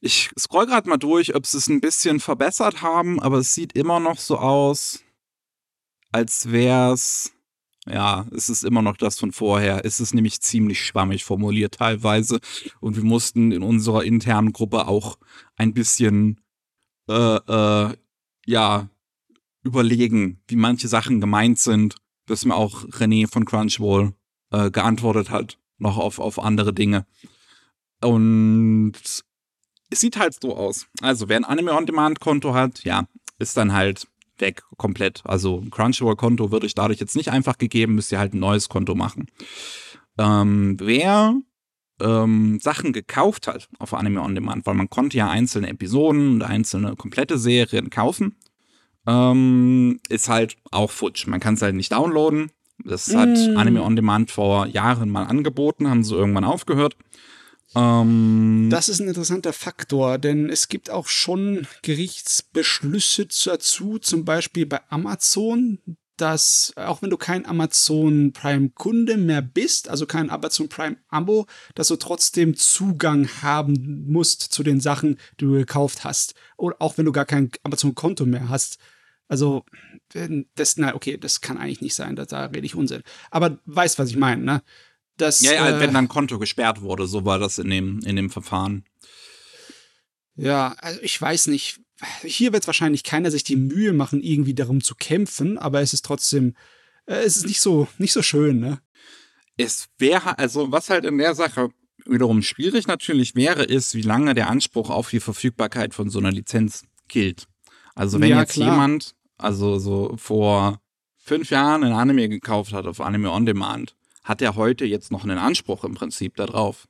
A: ich scroll gerade mal durch, ob sie es ein bisschen verbessert haben, aber es sieht immer noch so aus, als wäre es. Ja, es ist immer noch das von vorher. Es ist nämlich ziemlich schwammig formuliert teilweise. Und wir mussten in unserer internen Gruppe auch ein bisschen, äh, äh, ja, überlegen, wie manche Sachen gemeint sind, bis mir auch René von Crunchwall äh, geantwortet hat, noch auf, auf andere Dinge. Und es sieht halt so aus. Also, wer ein Anime-on-Demand-Konto hat, ja, ist dann halt weg komplett. Also, ein Crunchyroll-Konto wird euch dadurch jetzt nicht einfach gegeben, müsst ihr halt ein neues Konto machen. Ähm, wer ähm, Sachen gekauft hat auf Anime On Demand, weil man konnte ja einzelne Episoden und einzelne komplette Serien kaufen, ähm, ist halt auch futsch. Man kann es halt nicht downloaden. Das hat mm. Anime On Demand vor Jahren mal angeboten, haben sie irgendwann aufgehört.
B: Ähm, das ist ein interessanter Faktor, denn es gibt auch schon Gerichtsbeschlüsse dazu, zum Beispiel bei Amazon, dass auch wenn du kein Amazon Prime Kunde mehr bist, also kein Amazon Prime Abo, dass du trotzdem Zugang haben musst zu den Sachen, die du gekauft hast. Oder auch wenn du gar kein Amazon Konto mehr hast. Also, das, na, okay, das kann eigentlich nicht sein, da, da rede ich Unsinn. Aber weißt, was ich meine, ne?
A: Das, ja, ja, äh, wenn dein Konto gesperrt wurde, so war das in dem, in dem Verfahren.
B: Ja, also ich weiß nicht. Hier wird wahrscheinlich keiner sich die Mühe machen, irgendwie darum zu kämpfen, aber es ist trotzdem, äh, es ist nicht so, nicht so schön, ne?
A: Es wäre, also was halt in der Sache wiederum schwierig natürlich wäre, ist, wie lange der Anspruch auf die Verfügbarkeit von so einer Lizenz gilt. Also wenn ja, jetzt klar. jemand, also so vor fünf Jahren ein Anime gekauft hat auf Anime On Demand hat er heute jetzt noch einen Anspruch im Prinzip darauf.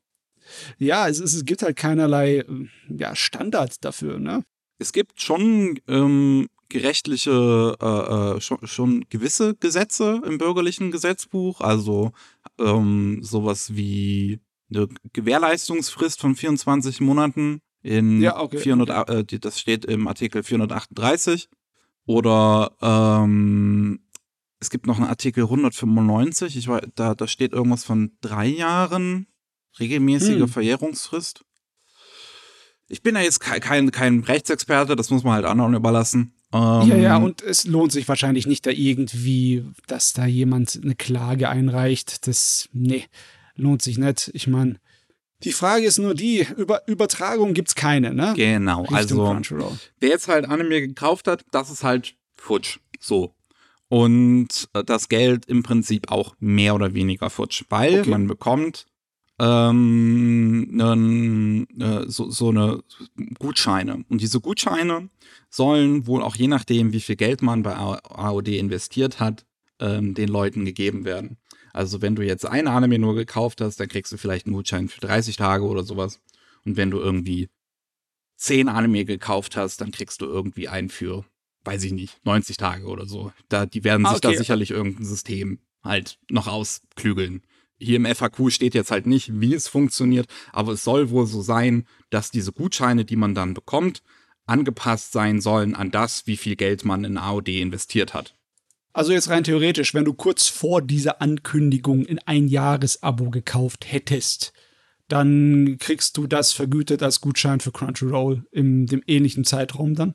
B: Ja, es, es gibt halt keinerlei ja, Standard dafür, ne?
A: Es gibt schon ähm, gerechtliche, äh, äh, schon, schon, gewisse Gesetze im bürgerlichen Gesetzbuch, also ähm, sowas wie eine Gewährleistungsfrist von 24 Monaten in ja, okay, 400, okay. Äh, das steht im Artikel 438 oder ähm, es gibt noch einen Artikel 195, ich weiß, da, da steht irgendwas von drei Jahren regelmäßige hm. Verjährungsfrist. Ich bin ja jetzt kein, kein Rechtsexperte, das muss man halt anderen überlassen.
B: Ähm, ja, ja, und es lohnt sich wahrscheinlich nicht da irgendwie, dass da jemand eine Klage einreicht. Das, nee, lohnt sich nicht. Ich meine, die Frage ist nur die, über Übertragung es keine, ne?
A: Genau, Richtung also wer jetzt halt Anime gekauft hat, das ist halt futsch. So, und äh, das Geld im Prinzip auch mehr oder weniger futsch, weil okay. man bekommt ähm, äh, so, so eine Gutscheine. Und diese Gutscheine sollen wohl auch je nachdem, wie viel Geld man bei AOD investiert hat, ähm, den Leuten gegeben werden. Also wenn du jetzt ein Anime nur gekauft hast, dann kriegst du vielleicht einen Gutschein für 30 Tage oder sowas. Und wenn du irgendwie 10 Anime gekauft hast, dann kriegst du irgendwie einen für weiß ich nicht, 90 Tage oder so. Da, die werden sich okay. da sicherlich irgendein System halt noch ausklügeln. Hier im FAQ steht jetzt halt nicht, wie es funktioniert, aber es soll wohl so sein, dass diese Gutscheine, die man dann bekommt, angepasst sein sollen an das, wie viel Geld man in AOD investiert hat.
B: Also jetzt rein theoretisch, wenn du kurz vor dieser Ankündigung in ein Jahresabo gekauft hättest, dann kriegst du das vergütet als Gutschein für Crunchyroll in dem ähnlichen Zeitraum dann.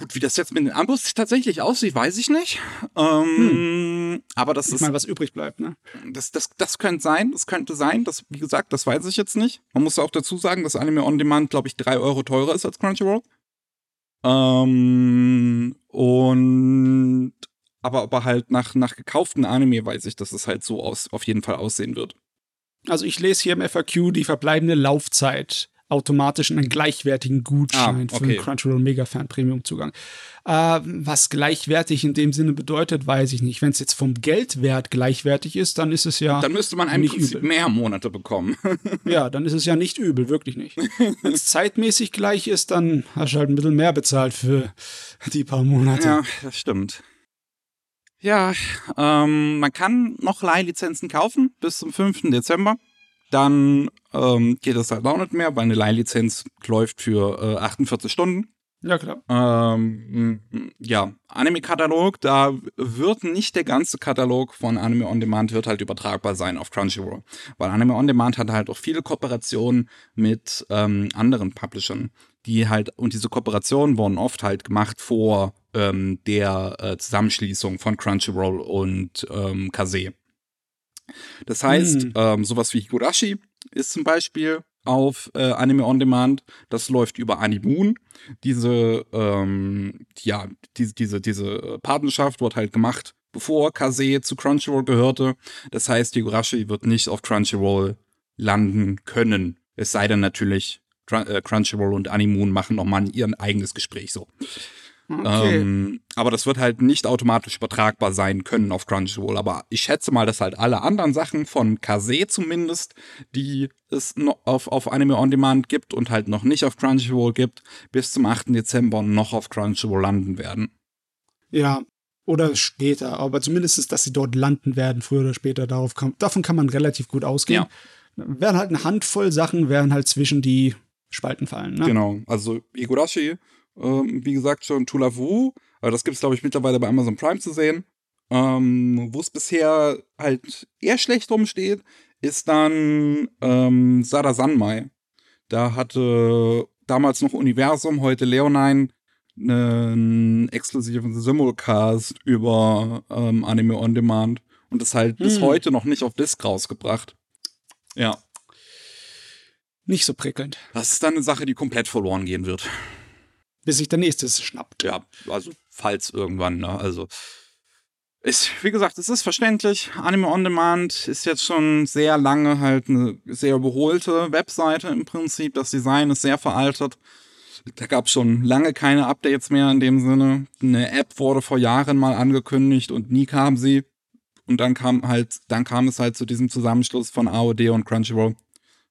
A: Gut, wie das jetzt mit den Abos tatsächlich aussieht, weiß ich nicht. Ähm, Aber das
B: Ich
A: ist,
B: meine, was übrig bleibt, ne?
A: das, das, das könnte sein, das könnte sein. Das, wie gesagt, das weiß ich jetzt nicht. Man muss auch dazu sagen, dass Anime On Demand, glaube ich, drei Euro teurer ist als Crunchyroll. Ähm, und aber, aber halt nach, nach gekauften Anime weiß ich, dass es halt so aus, auf jeden Fall aussehen wird.
B: Also ich lese hier im FAQ die verbleibende Laufzeit automatisch in einen gleichwertigen Gutschein
A: Ah,
B: für
A: okay.
B: den Crunchyroll Megafan Premium Zugang. Äh, was gleichwertig in dem Sinne bedeutet, weiß ich nicht. Wenn es jetzt vom Geldwert gleichwertig ist, dann ist es ja
A: Dann müsste man
B: übel.
A: mehr Monate bekommen.
B: ja, dann ist es ja nicht übel, wirklich nicht. Wenn es zeitmäßig gleich ist, dann hast du halt ein bisschen mehr bezahlt für die paar Monate.
A: Ja, das stimmt. Ja, ähm, man kann noch Leihlizenzen kaufen bis zum 5. Dezember. Dann ähm, geht es halt auch nicht mehr, weil eine Leihlizenz läuft für äh, 48 Stunden.
B: Ja, klar.
A: Ähm, ja, Anime-Katalog, da wird nicht der ganze Katalog von Anime On Demand wird halt übertragbar sein auf Crunchyroll. Weil Anime On Demand hat halt auch viele Kooperationen mit ähm, anderen Publishern, die halt, und diese Kooperationen wurden oft halt gemacht vor ähm, der äh, Zusammenschließung von Crunchyroll und ähm, Kase. Das heißt,
B: Hm.
A: ähm, sowas wie Higurashi ist zum Beispiel auf äh, Anime On Demand. Das läuft über Animoon. Diese, ähm, ja, diese, diese, diese Partnerschaft wurde halt gemacht, bevor Kase zu Crunchyroll gehörte. Das heißt, Higurashi wird nicht auf Crunchyroll landen können. Es sei denn natürlich, äh, Crunchyroll und Animoon machen nochmal ihr eigenes Gespräch so.
B: Okay.
A: Ähm, aber das wird halt nicht automatisch übertragbar sein können auf Crunchyroll. Aber ich schätze mal, dass halt alle anderen Sachen von Kase zumindest, die es noch auf, auf Anime On Demand gibt und halt noch nicht auf Crunchyroll gibt, bis zum 8. Dezember noch auf Crunchyroll landen werden.
B: Ja, oder später, aber zumindest, dass sie dort landen werden, früher oder später, darauf kann, davon kann man relativ gut ausgehen. Werden halt eine Handvoll Sachen, werden halt zwischen die Spalten fallen. Ne?
A: Genau. Also Igurashi, ähm, wie gesagt, schon Tulavu, aber das gibt es, glaube ich, mittlerweile bei Amazon Prime zu sehen. Ähm, Wo es bisher halt eher schlecht rumsteht, ist dann ähm, Sada Sanmai. Da hatte damals noch Universum, heute Leonine, einen exklusiven Simulcast über ähm, Anime On Demand und das halt bis
B: Hm.
A: heute noch nicht auf Disc rausgebracht. Ja,
B: Nicht so prickelnd,
A: das ist dann eine Sache, die komplett verloren gehen wird.
B: Bis sich der nächste schnappt.
A: Ja, also falls irgendwann, ne? Also ist, wie gesagt, es ist verständlich. Anime On Demand ist jetzt schon sehr lange halt eine sehr überholte Webseite im Prinzip. Das Design ist sehr veraltet. Da gab es schon lange keine Updates mehr in dem Sinne. Eine App wurde vor Jahren mal angekündigt und nie kam sie. Und dann kam halt, dann kam es halt zu diesem Zusammenschluss von AOD und Crunchyroll,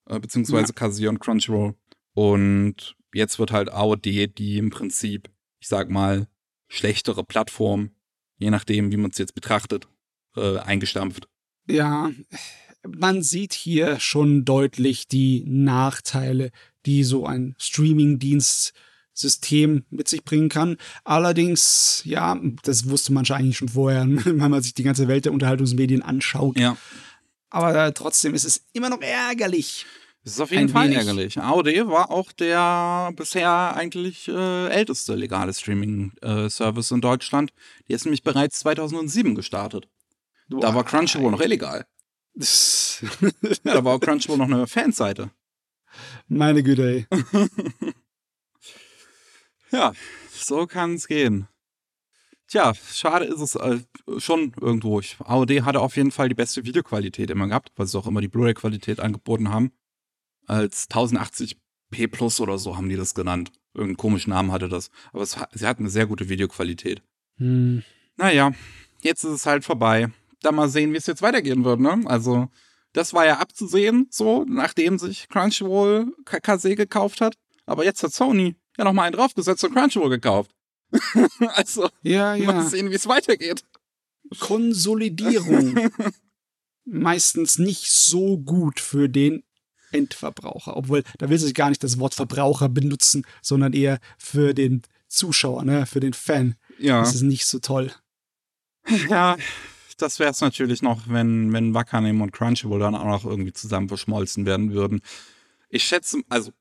A: äh, beziehungsweise Kazi und Crunchyroll. Und jetzt wird halt AOD die im Prinzip, ich sag mal, schlechtere Plattform, je nachdem, wie man es jetzt betrachtet, äh, eingestampft.
B: Ja, man sieht hier schon deutlich die Nachteile, die so ein Streaming-Dienst-System mit sich bringen kann. Allerdings, ja, das wusste man schon eigentlich schon vorher, wenn man sich die ganze Welt der Unterhaltungsmedien anschaut.
A: Ja.
B: Aber trotzdem ist es immer noch ärgerlich.
A: Das ist auf jeden
B: Ein
A: Fall
B: wenig.
A: ärgerlich. AOD war auch der bisher eigentlich äh, älteste legale Streaming-Service in Deutschland. Die ist nämlich bereits 2007 gestartet. Da war Crunchyroll noch illegal. Ja, da war auch Crunchyroll noch eine Fanseite.
B: Meine Güte, ey.
A: Ja, so kann es gehen. Tja, schade ist es äh, schon irgendwo. Ich, AOD hatte auf jeden Fall die beste Videoqualität immer gehabt, weil sie auch immer die Blu-ray-Qualität angeboten haben. Als 1080p Plus oder so haben die das genannt. Irgendeinen komischen Namen hatte das. Aber es, hat- sie hatten eine sehr gute Videoqualität.
B: Hm.
A: Naja, jetzt ist es halt vorbei. Dann mal sehen, wie es jetzt weitergehen wird, ne? Also, das war ja abzusehen, so, nachdem sich Crunchyroll KKC gekauft hat. Aber jetzt hat Sony ja nochmal einen draufgesetzt und Crunchyroll gekauft. also,
B: Ja,
A: mal
B: ja.
A: sehen, wie es weitergeht.
B: Konsolidierung. Meistens nicht so gut für den Endverbraucher. Obwohl, da will sich gar nicht das Wort Verbraucher benutzen, sondern eher für den Zuschauer, ne? für den Fan.
A: Ja.
B: Das ist nicht so toll.
A: Ja, das wäre es natürlich noch, wenn, wenn Wakanim und Crunchyroll dann auch noch irgendwie zusammen verschmolzen werden würden. Ich schätze, also,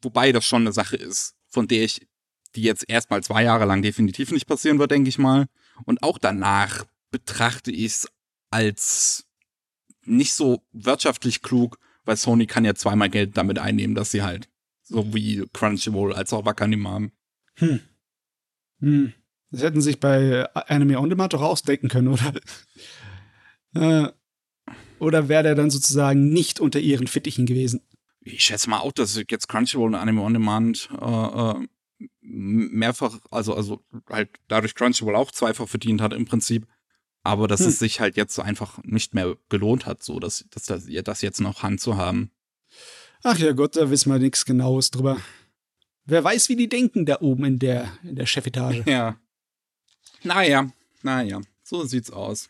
A: wobei das schon eine Sache ist, von der ich, die jetzt erstmal zwei Jahre lang definitiv nicht passieren wird, denke ich mal. Und auch danach betrachte ich es als nicht so wirtschaftlich klug, weil Sony kann ja zweimal Geld damit einnehmen, dass sie halt so wie Crunchyroll als auch Wakanim haben.
B: Hm. Hm. Das hätten sich bei Anime On Demand doch ausdenken können, oder? äh, oder wäre der dann sozusagen nicht unter ihren Fittichen gewesen?
A: Ich schätze mal auch, dass jetzt Crunchyroll und Anime On Demand äh, äh, mehrfach, also, also halt dadurch Crunchyroll auch zweifach verdient hat im Prinzip. Aber dass hm. es sich halt jetzt einfach nicht mehr gelohnt hat, so dass, dass, dass das jetzt noch Hand zu haben.
B: Ach ja Gott, da wissen wir nichts Genaues drüber. Wer weiß, wie die denken da oben in der, in der Chefetage.
A: Ja. Naja, naja, so sieht's aus.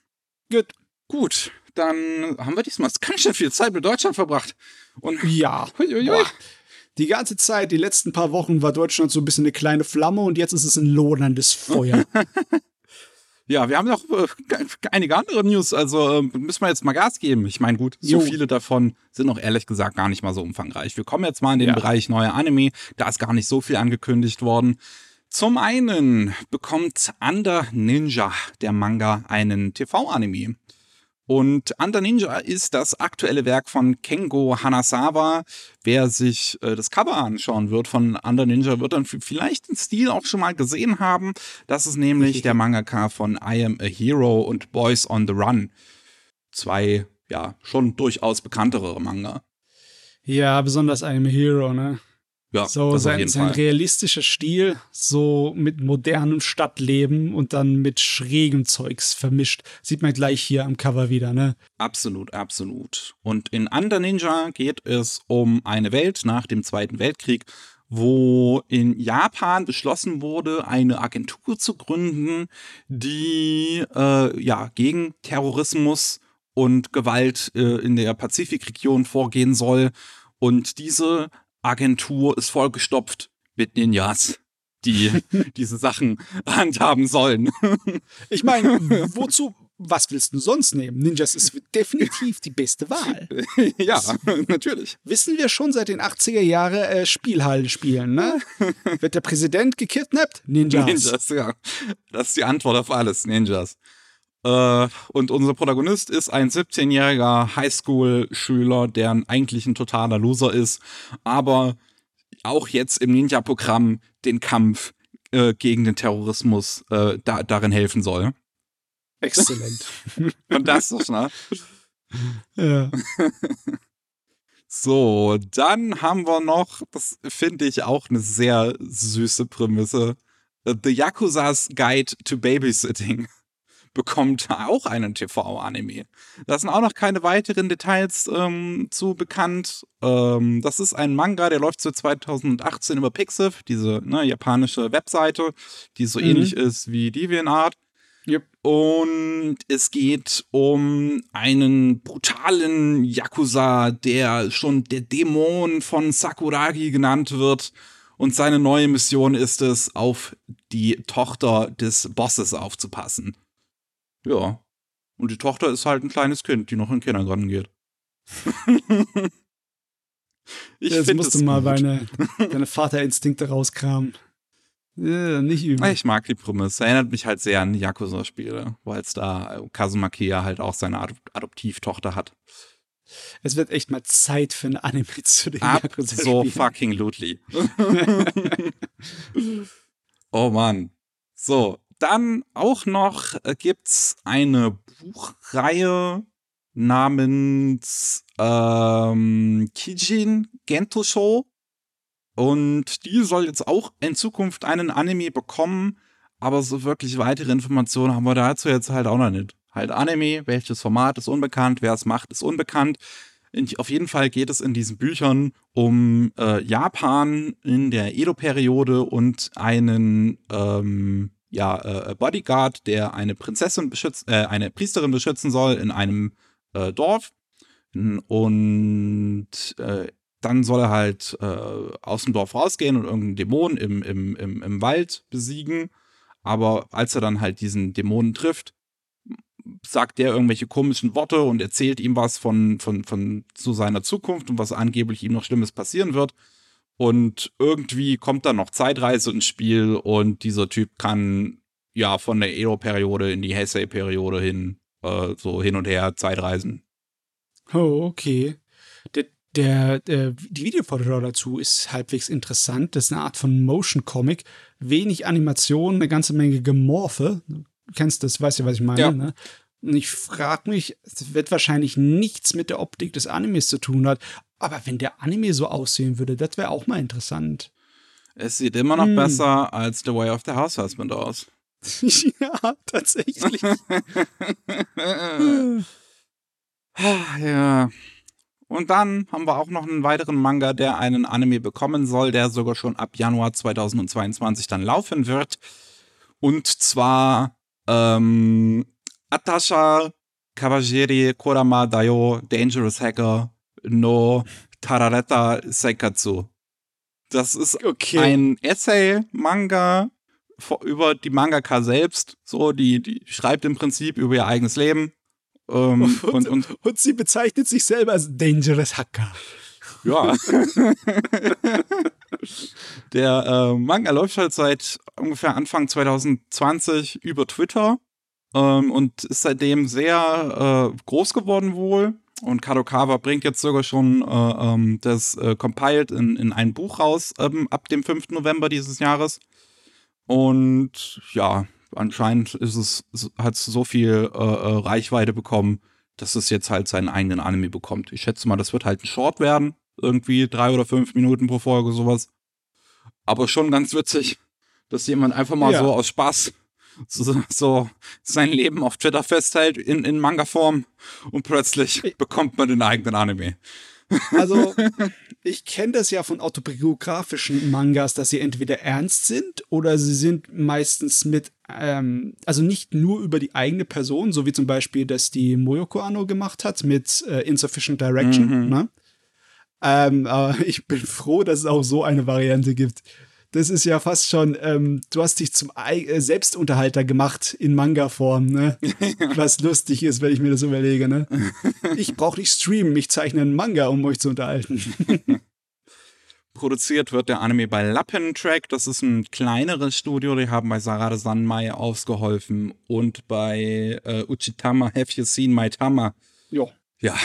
A: Gut, gut. Dann haben wir diesmal ganz schön viel Zeit mit Deutschland verbracht.
B: Und ja. Die ganze Zeit, die letzten paar Wochen war Deutschland so ein bisschen eine kleine Flamme und jetzt ist es ein lohnendes Feuer.
A: ja, wir haben noch äh, einige andere News, also äh, müssen wir jetzt mal Gas geben. Ich meine, gut, so jo. viele davon sind auch ehrlich gesagt gar nicht mal so umfangreich. Wir kommen jetzt mal in den ja. Bereich neuer Anime. Da ist gar nicht so viel angekündigt worden. Zum einen bekommt Under Ninja, der Manga, einen TV-Anime. Und Under Ninja ist das aktuelle Werk von Kengo Hanasawa. Wer sich äh, das Cover anschauen wird von Under Ninja, wird dann vielleicht den Stil auch schon mal gesehen haben. Das ist nämlich der Mangaka von I Am a Hero und Boys on the Run. Zwei, ja, schon durchaus bekanntere Manga.
B: Ja, besonders I Am a Hero, ne? Ja, so sein, sein realistischer Stil, so mit modernem Stadtleben und dann mit schrägem Zeugs vermischt. Sieht man gleich hier am Cover wieder, ne?
A: Absolut, absolut. Und in Under Ninja geht es um eine Welt nach dem Zweiten Weltkrieg, wo in Japan beschlossen wurde, eine Agentur zu gründen, die äh, ja gegen Terrorismus und Gewalt äh, in der Pazifikregion vorgehen soll. Und diese Agentur ist vollgestopft mit Ninjas, die diese Sachen handhaben sollen.
B: ich meine, wozu, was willst du sonst nehmen? Ninjas ist definitiv die beste Wahl.
A: ja, natürlich.
B: Wissen wir schon seit den 80er Jahren äh, Spielhallen spielen, ne? Wird der Präsident gekidnappt? Ninjas. Ninjas,
A: ja. Das ist die Antwort auf alles, Ninjas. Äh, und unser Protagonist ist ein 17-jähriger Highschool-Schüler, der eigentlich ein totaler Loser ist, aber auch jetzt im Ninja-Programm den Kampf äh, gegen den Terrorismus äh, da, darin helfen soll.
B: Exzellent.
A: Fantastisch, ne?
B: Ja.
A: So, dann haben wir noch, das finde ich auch eine sehr süße Prämisse, The Yakuza's Guide to Babysitting bekommt auch einen TV-Anime. Da sind auch noch keine weiteren Details ähm, zu bekannt. Ähm, das ist ein Manga, der läuft seit 2018 über Pixiv, diese ne, japanische Webseite, die so mhm. ähnlich ist wie DeviantArt. Yep. Und es geht um einen brutalen Yakuza, der schon der Dämon von Sakuragi genannt wird. Und seine neue Mission ist es, auf die Tochter des Bosses aufzupassen. Ja. Und die Tochter ist halt ein kleines Kind, die noch in den Kindergarten geht.
B: ich ja, Jetzt musst du mal deine, deine Vaterinstinkte rauskramen. Ja, nicht übel.
A: Ich mag die Prämisse. Erinnert mich halt sehr an Yakuza-Spiele, weil es da Kazumaki ja halt auch seine Adop Adoptivtochter hat.
B: Es wird echt mal Zeit für ein Anime zu den
A: Yakuza. So fucking lootly. oh Mann. So, dann auch noch äh, gibt's eine Buchreihe namens ähm, Kijin Gento Show. Und die soll jetzt auch in Zukunft einen Anime bekommen. Aber so wirklich weitere Informationen haben wir dazu jetzt halt auch noch nicht. Halt Anime, welches Format ist unbekannt, wer es macht, ist unbekannt. auf jeden Fall geht es in diesen Büchern um äh, Japan in der Edo-Periode und einen ähm, ja, äh, Bodyguard, der eine Prinzessin beschützt, äh, eine Priesterin beschützen soll in einem äh, Dorf. Und äh, dann soll er halt äh, aus dem Dorf rausgehen und irgendeinen Dämon im, im, im, im Wald besiegen. Aber als er dann halt diesen Dämonen trifft, sagt der irgendwelche komischen Worte und erzählt ihm was von, von, von zu seiner Zukunft und was angeblich ihm noch Schlimmes passieren wird. Und irgendwie kommt dann noch Zeitreise ins Spiel und dieser Typ kann ja von der Edo-Periode in die Heisei-Periode hin, äh, so hin und her Zeitreisen.
B: Oh, okay. Der, der, der, die Videovorschau dazu ist halbwegs interessant. Das ist eine Art von Motion Comic. Wenig Animation, eine ganze Menge Gemorphe. Du kennst das, weißt du, was ich meine,
A: Ja.
B: ne? Und ich frage mich, es wird wahrscheinlich nichts mit der Optik des Animes zu tun hat. Aber wenn der Anime so aussehen würde, das wäre auch mal interessant.
A: Es sieht immer noch
B: Hm.
A: besser als The Way of the House Husband aus.
B: ja, tatsächlich.
A: Ja. Und dann haben wir auch noch einen weiteren Manga, der einen Anime bekommen soll, der sogar schon ab Januar 2022 dann laufen wird. Und zwar ähm, Atasha Kawajiri Kurama Dayo Dangerous Hacker no Tarareta Seikatsu. Das ist
B: okay.
A: ein Essay-Manga über die Mangaka selbst. So, die, die schreibt im Prinzip über ihr eigenes Leben. Ähm, und, und
B: Und sie bezeichnet sich selber als Dangerous Hacker.
A: ja. Der äh, Manga läuft halt seit ungefähr Anfang 2020 über Twitter ähm, und ist seitdem sehr äh, groß geworden wohl. Und Kadokawa bringt jetzt sogar schon äh, ähm, das äh, Compiled in, in ein Buch raus ähm, ab dem 5. November dieses Jahres. Und ja, anscheinend ist es, hat es so viel äh, äh, Reichweite bekommen, dass es jetzt halt seinen eigenen Anime bekommt. Ich schätze mal, das wird halt ein Short werden. Irgendwie drei oder fünf Minuten pro Folge, sowas. Aber schon ganz witzig, dass jemand einfach mal
B: Ja.
A: so aus Spaß so, so sein Leben auf Twitter festhält in, in Manga-Form und plötzlich bekommt man den eigenen Anime.
B: Also, ich kenne das ja von autobiografischen Mangas, dass sie entweder ernst sind oder sie sind meistens mit, ähm, also nicht nur über die eigene Person, so wie zum Beispiel das die Moyoko Anno gemacht hat mit äh, Insufficient Direction.
A: Mhm.
B: Ne? Ähm, aber ich bin froh, dass es auch so eine Variante gibt. Das ist ja fast schon, ähm, du hast dich zum äh, Selbstunterhalter gemacht in Manga-Form, ne? Was lustig ist, wenn ich mir das überlege, ne? Ich brauche nicht streamen, ich zeichne einen Manga, um euch zu unterhalten.
A: Produziert wird der Anime bei Lappentrack. Das ist ein kleineres Studio. Die haben bei Sarade Sanmai ausgeholfen und bei äh, Uchitama Have You Seen My Tama.
B: Ja,
A: Ja,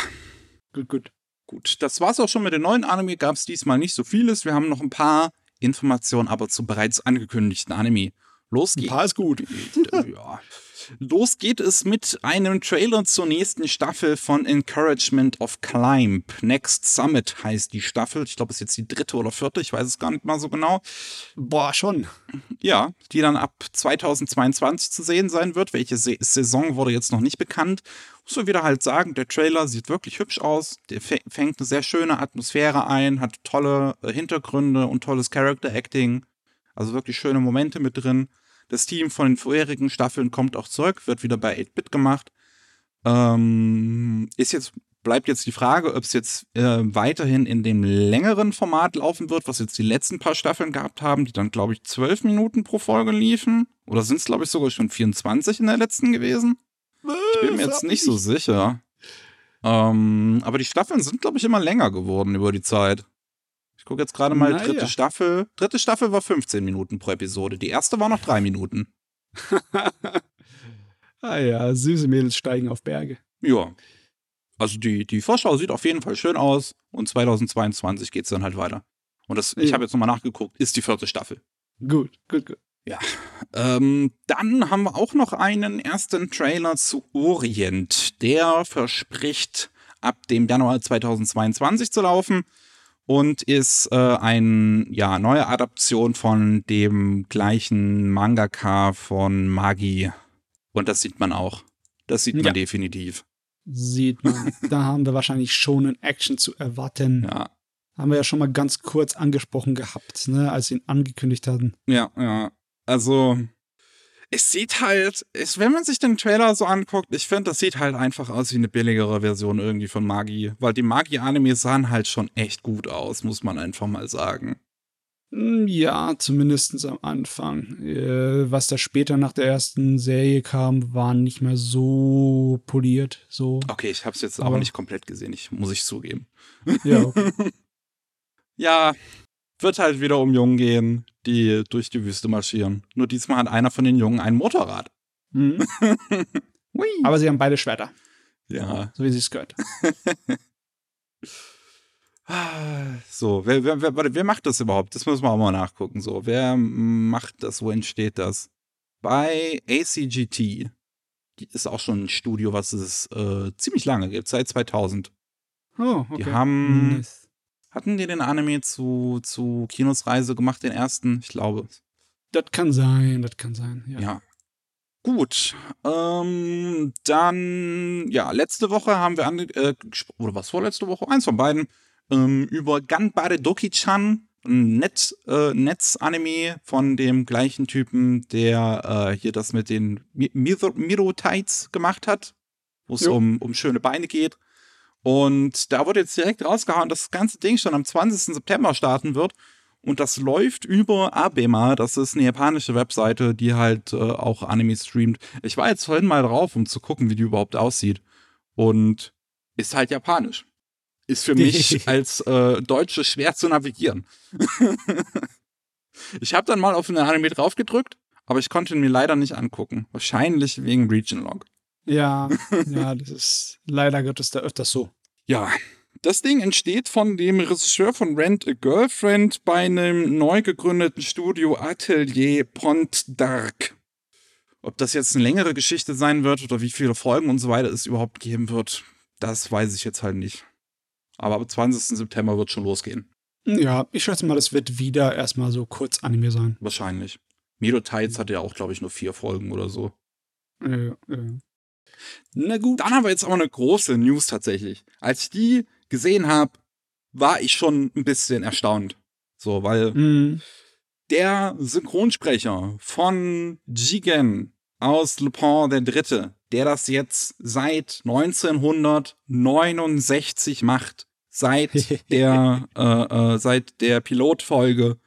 B: gut, gut.
A: gut. Das war's auch schon mit den neuen Anime. Gab es diesmal nicht so vieles. Wir haben noch ein paar Informationen, aber zu bereits angekündigten Anime. Los
B: Ein paar ist gut.
A: ja. Los geht es mit einem Trailer zur nächsten Staffel von Encouragement of Climb. Next Summit heißt die Staffel. Ich glaube, es ist jetzt die dritte oder vierte. Ich weiß es gar nicht mal so genau.
B: Boah, schon.
A: Ja, die dann ab 2022 zu sehen sein wird. Welche Saison wurde jetzt noch nicht bekannt. Muss man wieder halt sagen, der Trailer sieht wirklich hübsch aus. Der fä- fängt eine sehr schöne Atmosphäre ein, hat tolle äh, Hintergründe und tolles Character Acting. Also wirklich schöne Momente mit drin. Das Team von den vorherigen Staffeln kommt auch zurück, wird wieder bei 8-Bit gemacht. Ähm, ist jetzt, bleibt jetzt die Frage, ob es jetzt äh, weiterhin in dem längeren Format laufen wird, was jetzt die letzten paar Staffeln gehabt haben, die dann, glaube ich, zwölf Minuten pro Folge liefen. Oder sind es, glaube ich, sogar schon 24 in der letzten gewesen? Ich bin mir jetzt nicht so sicher. Ähm, aber die Staffeln sind, glaube ich, immer länger geworden über die Zeit. Ich gucke jetzt gerade mal,
B: Naja.
A: dritte Staffel. Dritte Staffel war 15 Minuten pro Episode. Die erste war noch drei Minuten.
B: Ah ja, süße Mädels steigen auf Berge.
A: Ja. Also die, die Vorschau sieht auf jeden Fall schön aus und 2022 geht's dann halt weiter. Und das, ich
B: Ja.
A: habe jetzt nochmal nachgeguckt, ist die vierte Staffel.
B: Gut, gut, gut.
A: Ähm, dann haben wir auch noch einen ersten Trailer zu Orient. Der verspricht ab dem Januar 2022 zu laufen und ist äh, eine ja, neue Adaption von dem gleichen Mangaka von Magi. Und das sieht man auch. Das sieht man
B: Ja.
A: definitiv.
B: Sieht man. da haben wir wahrscheinlich schon in Action zu erwarten.
A: Ja,
B: Haben wir ja schon mal ganz kurz angesprochen gehabt, ne, als sie ihn angekündigt hatten.
A: ja, ja. Also, es sieht halt, es, wenn man sich den Trailer so anguckt, ich finde, das sieht halt einfach aus wie eine billigere Version irgendwie von Magi. Weil die Magi-Animes sahen halt schon echt gut aus, muss man einfach mal sagen.
B: Hm, Ja, zumindest am Anfang. Äh, was da später nach der ersten Serie kam, war nicht mehr so poliert. So.
A: Okay, ich habe es jetzt aber,
B: Aber-
A: nicht komplett gesehen, ich, muss ich zugeben.
B: Ja, okay.
A: Ja, wird halt wieder um Jungen gehen, die durch die Wüste marschieren. Nur diesmal hat einer von den Jungen ein Motorrad.
B: Mhm. Aber sie haben beide Schwerter,
A: ja.
B: so wie sie es gehört.
A: So, wer, wer, wer, warte, wer macht das überhaupt? Das müssen wir auch mal nachgucken. So, wer macht das? Wo entsteht das? Bei ACGT. Die ist auch schon ein Studio, was es äh, ziemlich lange gibt, seit 2000.
B: Oh, okay.
A: Die haben,
B: Nice.
A: Hatten die den Anime zu, zu Kinos Reise gemacht, den ersten? Ich glaube.
B: Das kann sein, das kann sein. Ja.
A: Ja. Gut. Ähm, dann, ja, letzte Woche haben wir, an, äh, oder was vorletzte Woche? Eins von beiden. Ähm, über Ganbare Doki-chan, ein Netz, äh, Netz-Anime von dem gleichen Typen, der äh, hier das mit den Mi- Miro- Miro-Tights gemacht hat, wo es um, um schöne Beine geht. Und da wurde jetzt direkt rausgehauen, dass das ganze Ding schon am 20. September starten wird. Und das läuft über Abema. Das ist eine japanische Webseite, die halt äh, auch Anime streamt. Ich war jetzt vorhin mal drauf, um zu gucken, wie die überhaupt aussieht. Und ist halt japanisch. Ist für mich als äh, Deutsche schwer zu navigieren. ich habe dann mal auf eine Anime draufgedrückt, aber ich konnte ihn mir leider nicht angucken. Wahrscheinlich wegen Region Log.
B: Ja, ja, das ist leider Gottes da öfters so.
A: Ja, das Ding entsteht von dem Regisseur von Rent a Girlfriend bei einem neu gegründeten Studio Atelier Pont d'Arc. Ob das jetzt eine längere Geschichte sein wird oder wie viele Folgen und so weiter es überhaupt geben wird, das weiß ich jetzt halt nicht. Aber am 20. September wird schon losgehen.
B: Ja, ich schätze mal, das wird wieder erstmal so kurz Anime sein.
A: Wahrscheinlich. Mido Tides hat ja auch, glaube ich, nur vier Folgen oder so.
B: Äh, äh. Na gut.
A: Dann haben wir jetzt aber eine große News tatsächlich. Als ich die gesehen habe, war ich schon ein bisschen erstaunt. So, weil
B: Mhm.
A: der Synchronsprecher von Jigen aus Lupin der Dritte, der das jetzt seit 1969 macht, seit der, äh, äh, seit der Pilotfolge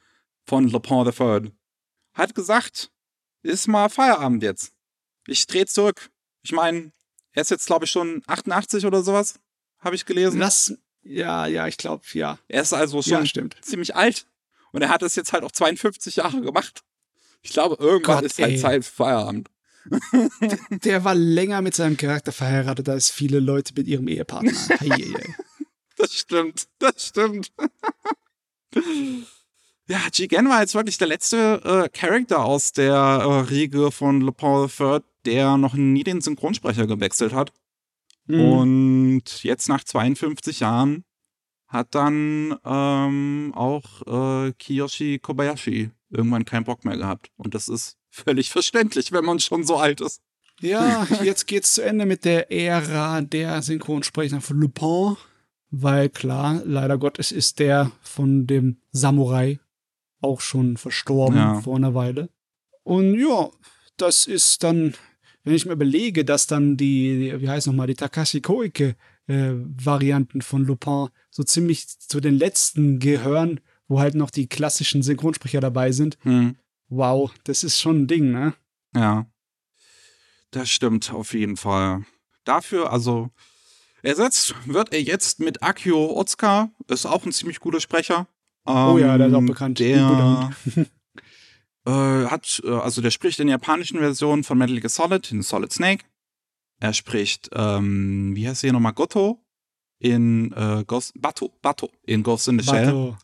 A: von Lupin the Third, hat gesagt, ist mal Feierabend jetzt. Ich dreh zurück. Ich meine, er ist jetzt, glaube ich, schon 88 oder sowas, habe ich gelesen.
B: Das, ja, ja, ich glaube, ja.
A: Er ist also schon
B: Ja,
A: ziemlich alt. Und er hat es jetzt halt auch 52 Jahre gemacht. Ich glaube, irgendwann
B: Gott,
A: ist halt
B: ey.
A: Zeit für Feierabend.
B: Der war länger mit seinem Charakter verheiratet als viele Leute mit ihrem Ehepartner.
A: Das stimmt, das stimmt. ja, Jigen war jetzt wirklich der letzte äh, Charakter aus der äh, Riege von Lupin III, der noch nie den Synchronsprecher gewechselt hat.
B: Mhm.
A: Und jetzt nach 52 Jahren hat dann ähm, auch äh, Kiyoshi Kobayashi irgendwann keinen Bock mehr gehabt. Und das ist völlig verständlich, wenn man schon so alt ist.
B: Ja, jetzt geht's zu Ende mit der Ära der Synchronsprecher von Lupin. Weil klar, leider Gottes ist der von dem Samurai auch schon verstorben
A: Ja.
B: vor einer Weile. Und ja, das ist dann, wenn ich mir überlege, dass dann die, wie heißt nochmal, die Takashi Koike äh, Varianten von Lupin so ziemlich zu den letzten gehören, wo halt noch die klassischen Synchronsprecher dabei sind.
A: Hm.
B: Wow, das ist schon ein Ding, ne?
A: Ja. Das stimmt auf jeden Fall. Dafür, also, ersetzt wird er jetzt mit Akio Otsuka. Ist auch ein ziemlich guter Sprecher.
B: Oh ja, der ist auch
A: Ähm,
B: bekannt.
A: Der äh, hat, äh, also der spricht in der japanischen Version von Metal Gear Solid, in Solid Snake. Er spricht, ähm, wie heißt hier nochmal, Goto in äh, Ghost, Bato, Bato in Ghost in the Shell.
B: Bato.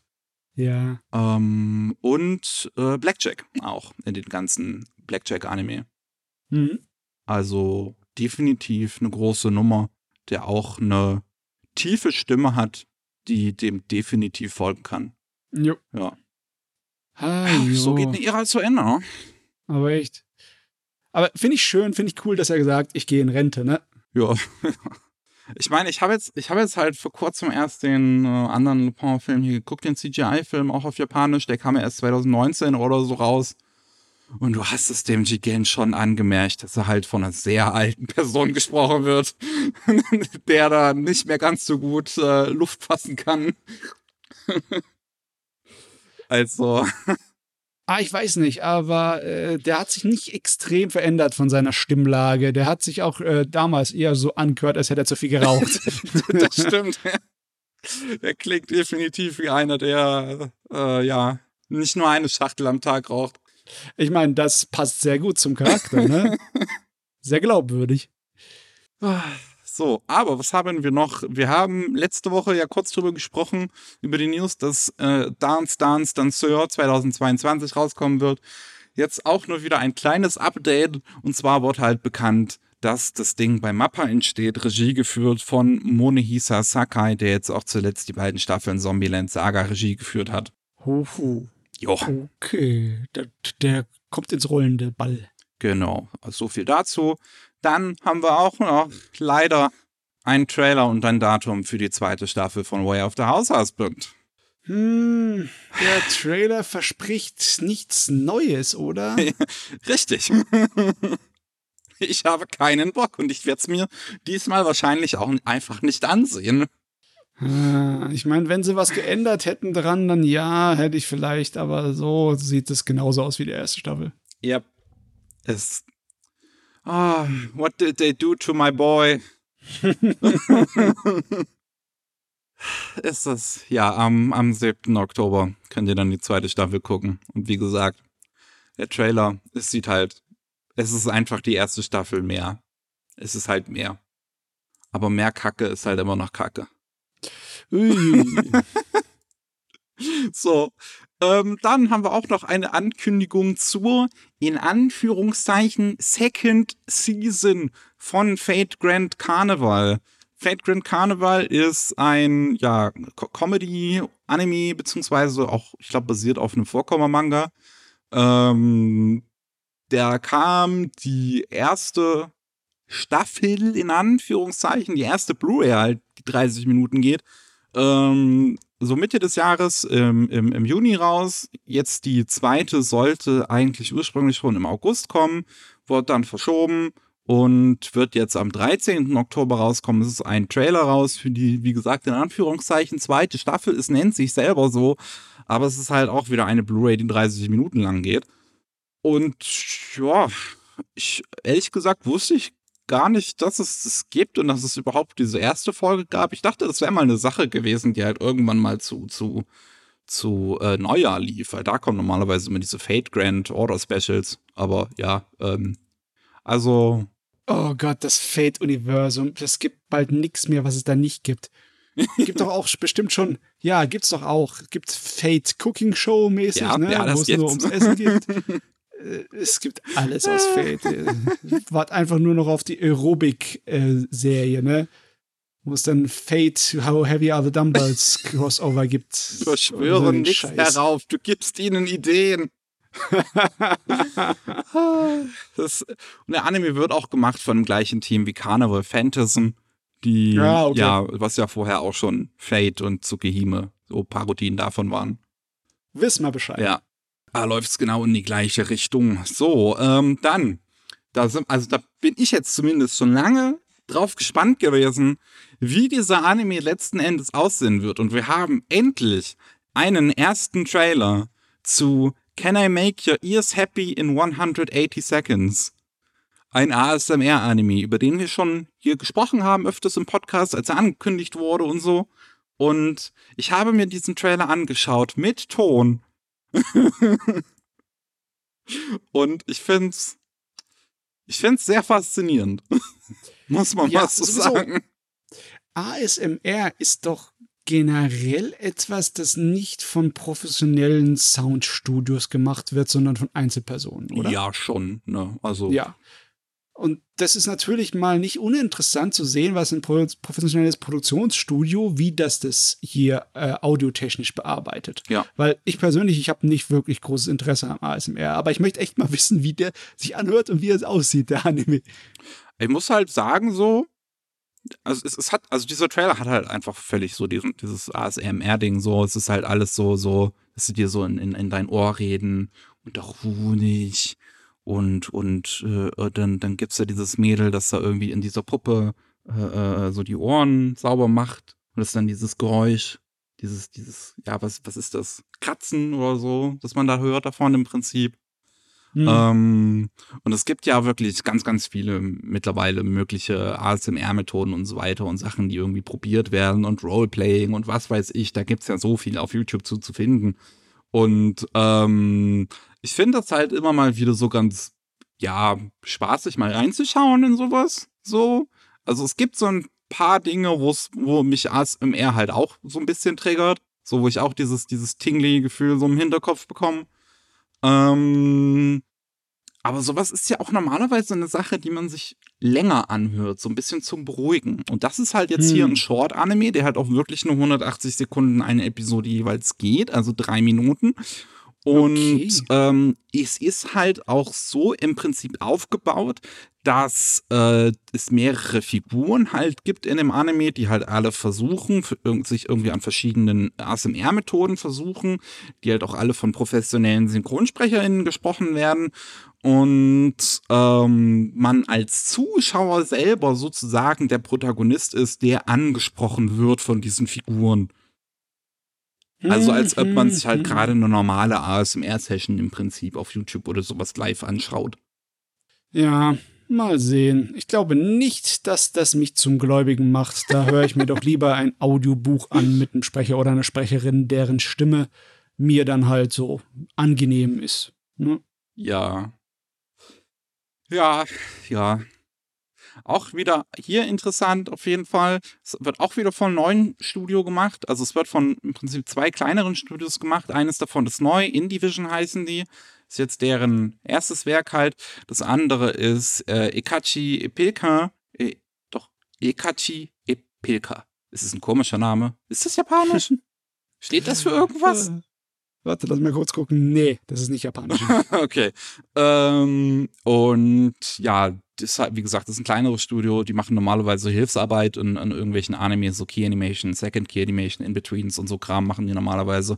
B: Ja.
A: Ähm, und äh, Blackjack auch in den ganzen Blackjack-Anime.
B: Mhm.
A: Also definitiv eine große Nummer, der auch eine tiefe Stimme hat, die dem definitiv folgen kann.
B: Jo.
A: Ja.
B: Ah,
A: So geht eine Ära zu Ende, ne?
B: Aber echt. Aber finde ich schön, finde ich cool, dass er gesagt, ich gehe in Rente, ne?
A: Ja. Ich meine, ich habe jetzt, ich habe jetzt halt vor kurzem erst den äh, anderen Lupin-Film hier geguckt, den CGI-Film auch auf Japanisch. Der kam ja erst 2019 oder so raus. Und du hast es dem Jigen schon angemerkt, dass er halt von einer sehr alten Person gesprochen wird, der da nicht mehr ganz so gut äh, Luft fassen kann. Also,
B: Ah, ich weiß nicht, aber äh, der hat sich nicht extrem verändert von seiner Stimmlage. Der hat sich auch äh, damals eher so angehört, als hätte er zu viel geraucht.
A: das stimmt. Der klingt definitiv wie einer, der äh, ja nicht nur eine Schachtel am Tag raucht.
B: Ich meine, das passt sehr gut zum Charakter, ne? Sehr glaubwürdig.
A: So, aber was haben wir noch? Wir haben letzte Woche ja kurz drüber gesprochen, über die News, dass äh, Dance Dance Danseur 2022 rauskommen wird. Jetzt auch nur wieder ein kleines Update. Und zwar wird halt bekannt, dass das Ding bei Mappa entsteht, Regie geführt von Monehisa Sakai, der jetzt auch zuletzt die beiden Staffeln Zombieland Saga Regie geführt hat.
B: Huhu.
A: Jo,
B: Okay, der, der kommt ins rollende Ball.
A: genau. Also so viel dazu. Dann haben wir auch noch leider einen Trailer und ein Datum für die zweite Staffel von Way of the House Husband.
B: Hm, der Trailer verspricht nichts Neues, oder?
A: Richtig. Ich habe keinen Bock und ich werde es mir diesmal wahrscheinlich auch einfach nicht ansehen.
B: Ah, Ich meine, wenn sie was geändert hätten dran, dann ja, hätte ich vielleicht, aber so sieht es genauso aus wie die erste Staffel.
A: Yep. Es. Ah, what did they do to my boy? ist es. Ja, am, am 7. Oktober könnt ihr dann die zweite Staffel gucken. Und wie gesagt, der Trailer, es sieht halt. Es ist einfach die erste Staffel mehr. Es ist halt mehr. Aber mehr Kacke ist halt immer noch Kacke. So, ähm, dann haben wir auch noch eine Ankündigung zur, in Anführungszeichen, Second Season von Fate Grand Carnival. Fate Grand Carnival ist ein, ja, Co- Comedy, Anime, beziehungsweise auch, ich glaube, basiert auf einem Vorkommer-Manga. Ähm, der kam die erste Staffel, in Anführungszeichen, die erste Blu-ray halt, die 30 Minuten geht, ähm, so Mitte des Jahres ähm, im, im Juni raus. Jetzt die zweite sollte eigentlich ursprünglich schon im August kommen, wurde dann verschoben und wird jetzt am 13. Oktober rauskommen. Es ist ein Trailer raus für die, wie gesagt, in Anführungszeichen zweite Staffel. Es nennt sich selber so, aber es ist halt auch wieder eine Blu-ray, die 30 Minuten lang geht. Und ja, ich ehrlich gesagt wusste ich gar nicht, dass es das gibt und dass es überhaupt diese erste Folge gab. Ich dachte, das wäre mal eine Sache gewesen, die halt irgendwann mal zu, zu, zu äh, Neujahr lief, weil da kommen normalerweise immer diese Fate Grand Order Specials. Aber ja, ähm, also,
B: Oh Gott, das Fate-Universum. Es gibt bald nichts mehr, was es da nicht gibt. Gibt doch auch bestimmt schon, ja, gibt's doch auch. Gibt Fate Cooking Show mäßig,
A: Ja,
B: ne?
A: ja,
B: wo es nur
A: gibt's.
B: ums Essen geht. Äh, es gibt alles aus Fate. Äh, Wart einfach nur noch auf die Aerobic-Serie, ne? Wo es dann Fate, How Heavy Are the Dumbbells Crossover gibt.
A: ich
B: Oder
A: verschwöre
B: so einen
A: nichts
B: Scheiß.
A: darauf. Du gibst ihnen Ideen. das, und der Anime wird auch gemacht von dem gleichen Team wie Carnival Phantasm, die
B: Ja, okay.
A: ja, was ja vorher auch schon Fate und Tsukihime so Parodien davon waren.
B: Wiss mal Bescheid.
A: Ja. Da läuft es genau in die gleiche Richtung. So, ähm, dann, da sind, also da bin ich jetzt zumindest schon lange drauf gespannt gewesen, wie dieser Anime letzten Endes aussehen wird. Und wir haben endlich einen ersten Trailer zu Can I Make Your Ears Happy in 180 Seconds? Ein ASMR-Anime, über den wir schon hier gesprochen haben, öfters im Podcast, als er angekündigt wurde und so. Und ich habe mir diesen Trailer angeschaut mit Ton. und ich find's, ich find's sehr faszinierend. Muss man
B: Ja,
A: mal so
B: sowieso.
A: sagen.
B: ASMR ist doch generell etwas, das nicht von professionellen Soundstudios gemacht wird, sondern von Einzelpersonen, oder?
A: Ja, schon. Ne? Also,
B: Ja. Und das ist natürlich mal nicht uninteressant zu sehen, was ein pro professionelles Produktionsstudio, wie das das hier äh, audiotechnisch bearbeitet.
A: Ja.
B: Weil ich persönlich, ich habe nicht wirklich großes Interesse am ASMR, aber ich möchte echt mal wissen, wie der sich anhört und wie es aussieht, der Anime.
A: ich muss halt sagen, so, also es, es hat, also dieser Trailer hat halt einfach völlig so diesen, dieses ASMR-Ding so, es ist halt alles so, so, dass sie dir so in, in, in dein Ohr reden und auch Honig und, und äh, dann, dann gibt's ja dieses Mädel, das da irgendwie in dieser Puppe äh, äh, so die Ohren sauber macht und das ist dann dieses Geräusch, dieses, dieses, ja, was, was ist das? Kratzen oder so, dass man da hört davon im Prinzip.
B: Hm.
A: Ähm, und es gibt ja wirklich ganz, ganz viele mittlerweile mögliche ASMR-Methoden und so weiter und Sachen, die irgendwie probiert werden und Roleplaying und was weiß ich. Da gibt's ja so viel auf YouTube zu, zu finden. Und ähm, ich finde das halt immer mal wieder so ganz, ja, spaßig mal reinzuschauen in sowas. So. Also es gibt so ein paar Dinge, wo's, wo mich ASMR halt auch so ein bisschen triggert. So, wo ich auch dieses, dieses Tingly-Gefühl so im Hinterkopf bekomme. Ähm, aber sowas ist ja auch normalerweise eine Sache, die man sich länger anhört, so ein bisschen zum Beruhigen. Und das ist halt jetzt hier
B: Hm.
A: ein Short-Anime, der halt auch wirklich nur 180 Sekunden eine Episode jeweils geht, also drei Minuten. Und
B: Okay.
A: ähm, es ist halt auch so im Prinzip aufgebaut, dass äh, es mehrere Figuren halt gibt in dem Anime, die halt alle versuchen, sich irgendwie an verschiedenen ASMR-Methoden versuchen, die halt auch alle von professionellen SynchronsprecherInnen gesprochen werden. Und ähm, man als Zuschauer selber sozusagen der Protagonist ist, der angesprochen wird von diesen Figuren. Also als ob man sich halt
B: Mhm.
A: gerade eine normale ASMR-Session im Prinzip auf YouTube oder sowas live anschaut.
B: Ja, mal sehen. Ich glaube nicht, dass das mich zum Gläubigen macht. Da höre ich mir doch lieber ein Audiobuch an mit einem Sprecher oder einer Sprecherin, deren Stimme mir dann halt so angenehm ist. Ne?
A: Ja. Ja, ja. Auch wieder hier interessant auf jeden Fall. Es wird auch wieder von einem neuen Studio gemacht. Also es wird von im Prinzip zwei kleineren Studios gemacht. Eines davon ist neu, Indivision heißen die. Ist jetzt deren erstes Werk halt. Das andere ist äh, Ekachi Epilka. E doch, Ekachi Epilka. Es ist ein komischer Name. Ist das japanisch? Steht das für irgendwas?
B: Warte, lass mal kurz gucken. Nee, das ist nicht japanisch.
A: okay. Ähm, und ja, das halt, wie gesagt, das ist ein kleineres Studio. Die machen normalerweise Hilfsarbeit in, in irgendwelchen Animes, so Key Animation, Second Key Animation, In-Betweens und so Kram machen die normalerweise.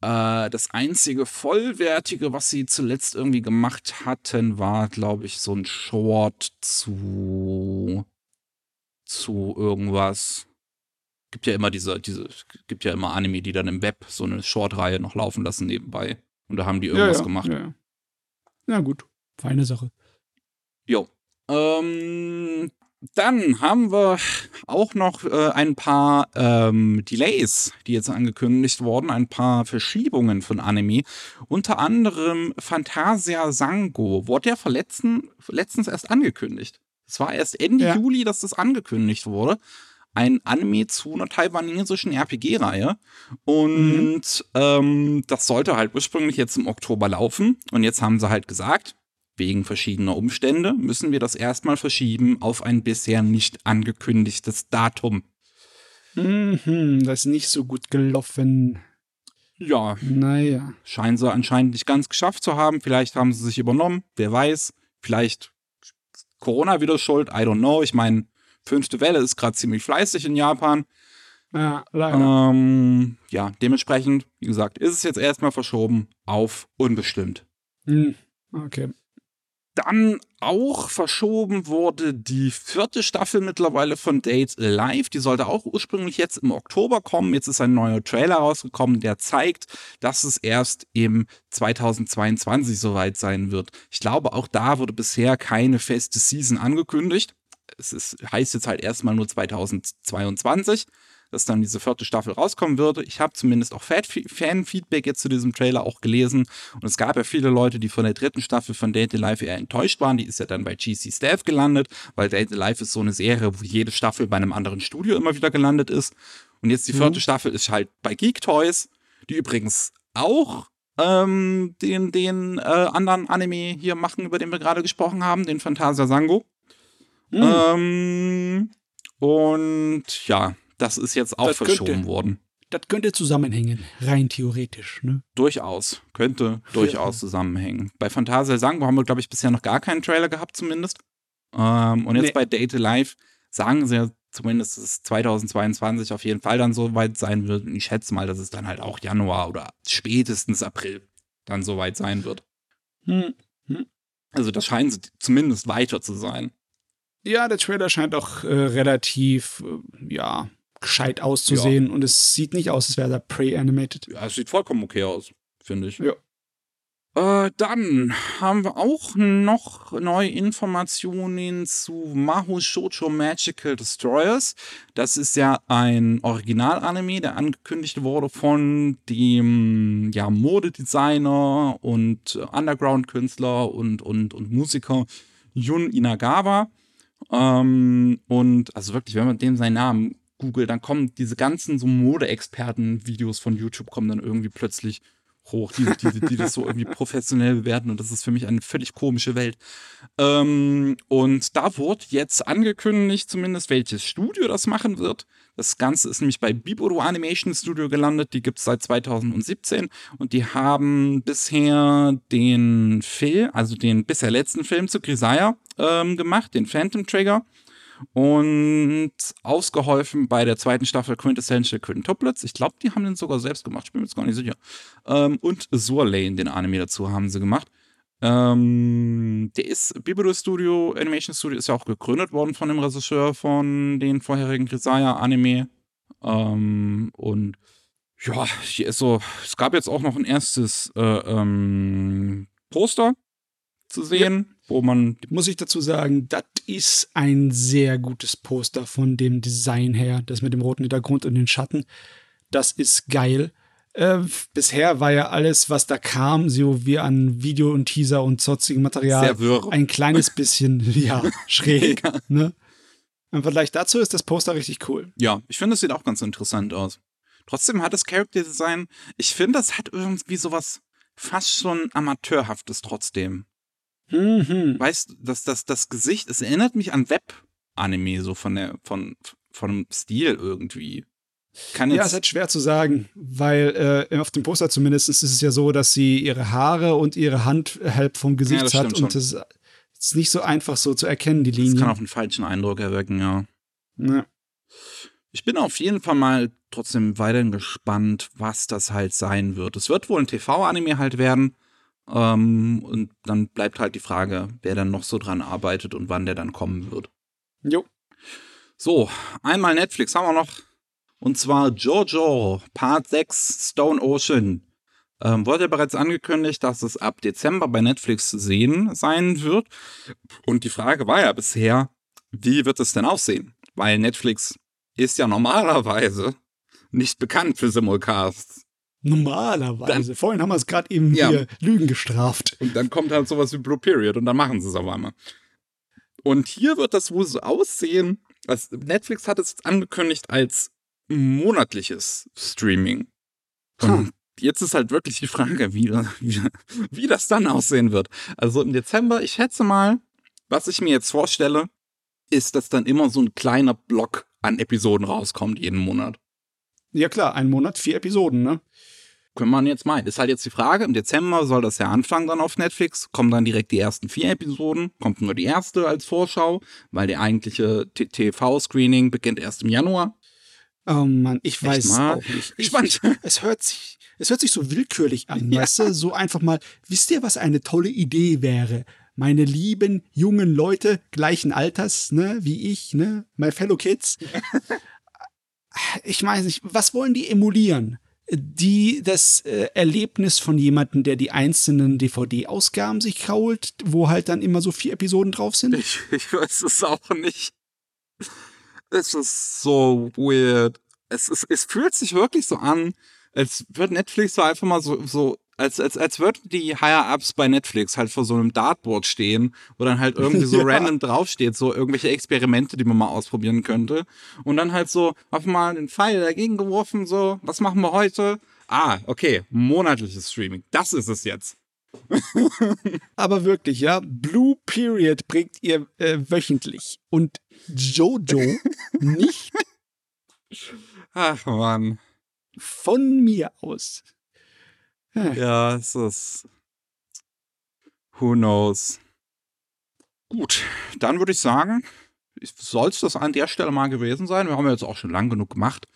A: Äh, das einzige vollwertige, was sie zuletzt irgendwie gemacht hatten, war, glaube ich, so ein Short zu zu irgendwas. Gibt ja immer diese, diese, gibt ja immer Anime, die dann im Web so eine Short-Reihe noch laufen lassen nebenbei. Und da haben die irgendwas
B: ja, ja,
A: gemacht.
B: Ja, ja. Na gut, feine Sache.
A: Jo. Ähm, dann haben wir auch noch äh, ein paar ähm, Delays, die jetzt angekündigt wurden, ein paar Verschiebungen von Anime. Unter anderem Fantasia Sango. Wurde ja verletzten, letztens erst angekündigt. Es war erst Ende
B: Ja.
A: Juli, dass das angekündigt wurde. Ein Anime zu einer taiwanesischen RPG-Reihe. Und ähm, das sollte halt ursprünglich jetzt im Oktober laufen. Und jetzt haben sie halt gesagt, wegen verschiedener Umstände müssen wir das erstmal verschieben auf ein bisher nicht angekündigtes Datum.
B: Mhm, das ist nicht so gut gelaufen.
A: Ja,
B: Naja.
A: scheinen sie anscheinend nicht ganz geschafft zu haben. Vielleicht haben sie sich übernommen, wer weiß. Vielleicht Corona wieder schuld, I don't know. Ich meine, fünfte Welle ist gerade ziemlich fleißig in Japan.
B: Ja, leider.
A: Ähm, ja, dementsprechend, wie gesagt, ist es jetzt erstmal verschoben auf unbestimmt.
B: Hm, okay.
A: Dann auch verschoben wurde die vierte Staffel mittlerweile von Date Live. Die sollte auch ursprünglich jetzt im Oktober kommen. Jetzt ist ein neuer Trailer rausgekommen, der zeigt, dass es erst im 2022 soweit sein wird. Ich glaube, auch da wurde bisher keine feste Season angekündigt. Es ist, heißt jetzt halt erstmal nur 2022 dass dann diese vierte Staffel rauskommen würde. Ich habe zumindest auch Fan- Fan-Feedback jetzt zu diesem Trailer auch gelesen. Und es gab ja viele Leute, die von der dritten Staffel von Date Life eher enttäuscht waren. Die ist ja dann bei GC Staff gelandet, weil Date Life ist so eine Serie, wo jede Staffel bei einem anderen Studio immer wieder gelandet ist. Und jetzt die vierte Staffel ist halt bei Geek Toys, die übrigens auch ähm, den, den äh, anderen Anime hier machen, über den wir gerade gesprochen haben, den Phantasia Sango.
B: Hm.
A: Ähm, und ja, das ist jetzt auch
B: Das könnte-
A: verschoben worden.
B: Das könnte zusammenhängen, rein theoretisch, ne?
A: Durchaus. Könnte durchaus zusammenhängen. Bei Phantasia Sango haben wir, glaube ich, bisher noch gar keinen Trailer gehabt, zumindest. Ähm, und jetzt
B: Nee.
A: bei Date Live sagen sie ja zumindest, dass es 2022 auf jeden Fall dann so weit sein wird. Und ich schätze mal, dass es dann halt auch Januar oder spätestens April dann so weit sein wird.
B: Hm.
A: Also das scheint zumindest weiter zu sein.
B: Ja, der Trailer scheint auch äh, relativ, äh, ja, gescheit auszusehen und es sieht nicht aus, als wäre da pre-animated.
A: Ja, es sieht vollkommen okay aus, finde ich.
B: Ja.
A: Äh, dann haben wir auch noch neue Informationen zu Maho Shoujo Magical Destroyers. Das ist ja ein Original-Anime, der angekündigt wurde von dem ja, Modedesigner und Underground-Künstler und, und, und Musiker Jun Inagawa. Ähm, und also wirklich, wenn man dem seinen Namen googelt, dann kommen diese ganzen so Mode-Experten-Videos von YouTube kommen dann irgendwie plötzlich hoch, die, die, die das so irgendwie professionell bewerten. Und das ist für mich eine völlig komische Welt. Ähm, und da wurde jetzt angekündigt, zumindest welches Studio das machen wird. Das Ganze ist nämlich bei Biboro Animation Studio gelandet. Die gibt es seit 2017 und die haben bisher den Film, also den bisher letzten Film zu Grisaya ähm, gemacht, den Phantom Trigger und ausgeholfen bei der zweiten Staffel Quintessential Quintuplets. Ich glaube, die haben den sogar selbst gemacht, ich bin mir jetzt gar nicht sicher. Ähm, und Lane, den Anime dazu, haben sie gemacht. Ähm, der ist, Bibero Studio, Animation Studio, ist ja auch gegründet worden von dem Regisseur von den vorherigen Grisaya-Anime. Ähm, und ja, hier ist so, es gab jetzt auch noch ein erstes äh, ähm, Poster zu sehen. Wo man.
B: Muss ich dazu sagen, das ist ein sehr gutes Poster von dem Design her, das mit dem roten Hintergrund und den Schatten. Das ist geil. Äh, bisher war ja alles, was da kam, so wie an Video und Teaser und sonstigen Material, ein kleines bisschen, ja, schräg. ja. Ne? Im Vergleich dazu ist das Poster richtig cool.
A: Ja, ich finde, es sieht auch ganz interessant aus. Trotzdem hat das Character Design, ich finde, das hat irgendwie sowas fast schon Amateurhaftes trotzdem. Mhm. Weißt du, das, das, das Gesicht, es erinnert mich an Web-Anime, so von der, von, von dem Stil irgendwie.
B: Kann ja, es ist halt schwer zu sagen, weil äh, auf dem Poster zumindest ist es ja so, dass sie ihre Haare und ihre Hand halb vom Gesicht ja, hat und das ist nicht so einfach so zu erkennen, die Linie. Das
A: kann auch einen falschen Eindruck erwecken, ja. ja. Ich bin auf jeden Fall mal trotzdem weiterhin gespannt, was das halt sein wird. Es wird wohl ein TV-Anime halt werden. Ähm, und dann bleibt halt die Frage, wer dann noch so dran arbeitet und wann der dann kommen wird.
B: Jo.
A: So, einmal Netflix haben wir noch. Und zwar Jojo, Part 6, Stone Ocean. Ähm, wurde bereits angekündigt, dass es ab Dezember bei Netflix zu sehen sein wird. Und die Frage war ja bisher, wie wird es denn aussehen? Weil Netflix ist ja normalerweise nicht bekannt für Simulcasts.
B: Normalerweise. Dann, Vorhin haben wir es gerade eben ja. hier Lügen gestraft.
A: Und dann kommt halt sowas wie Blue Period und dann machen sie es auf einmal. Und hier wird das wohl so aussehen. Also Netflix hat es angekündigt als monatliches Streaming. Und hm. jetzt ist halt wirklich die Frage, wie, wie, wie das dann aussehen wird. Also im Dezember, ich schätze mal, was ich mir jetzt vorstelle, ist, dass dann immer so ein kleiner Block an Episoden rauskommt jeden Monat.
B: Ja klar, ein Monat, vier Episoden, ne?
A: Können man jetzt meinen. Ist halt jetzt die Frage, im Dezember soll das ja anfangen dann auf Netflix, kommen dann direkt die ersten vier Episoden, kommt nur die erste als Vorschau, weil der eigentliche TV-Screening beginnt erst im Januar.
B: Oh Mann, ich weiß es auch nicht. Ich, ich, es hört sich, es hört sich so willkürlich an, ja. weißt du? So einfach mal, wisst ihr, was eine tolle Idee wäre? Meine lieben jungen Leute gleichen Alters, ne, wie ich, ne, my fellow kids. ich weiß nicht, was wollen die emulieren? Die das äh, Erlebnis von jemandem, der die einzelnen DVD-Ausgaben sich krault, wo halt dann immer so vier Episoden drauf sind?
A: Ich, ich weiß es auch nicht. Es ist so weird. Es, ist, es fühlt sich wirklich so an, als würde Netflix so einfach mal so, so als, als, als würden die Higher-Ups bei Netflix halt vor so einem Dartboard stehen, wo dann halt irgendwie so ja. random draufsteht, so irgendwelche Experimente, die man mal ausprobieren könnte. Und dann halt so einfach mal einen Pfeil dagegen geworfen, so, was machen wir heute? Ah, okay, monatliches Streaming. Das ist es jetzt.
B: Aber wirklich, ja, Blue Period bringt ihr äh, wöchentlich und Jojo nicht.
A: Ach man.
B: Von mir aus.
A: Ja, es ist. Who knows? Gut, dann würde ich sagen, soll es das an der Stelle mal gewesen sein. Wir haben ja jetzt auch schon lang genug gemacht.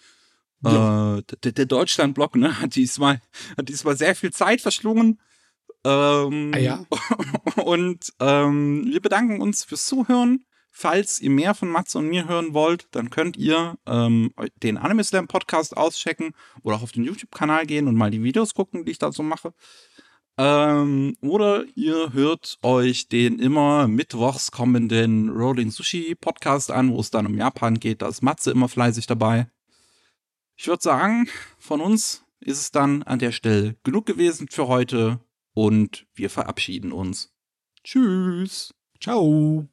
A: Ja. Äh, der, der Deutschland-Block ne, hat, diesmal, hat diesmal sehr viel Zeit verschlungen. Ähm,
B: ah ja.
A: Und ähm, wir bedanken uns fürs Zuhören, falls ihr mehr von Matze und mir hören wollt, dann könnt ihr ähm, den Anime Slam Podcast auschecken oder auch auf den YouTube-Kanal gehen und mal die Videos gucken, die ich da so mache. Ähm, oder ihr hört euch den immer mittwochs kommenden Rolling Sushi Podcast an, wo es dann um Japan geht. Da ist Matze immer fleißig dabei. Ich würde sagen, von uns ist es dann an der Stelle genug gewesen für heute und wir verabschieden uns. Tschüss.
B: Ciao.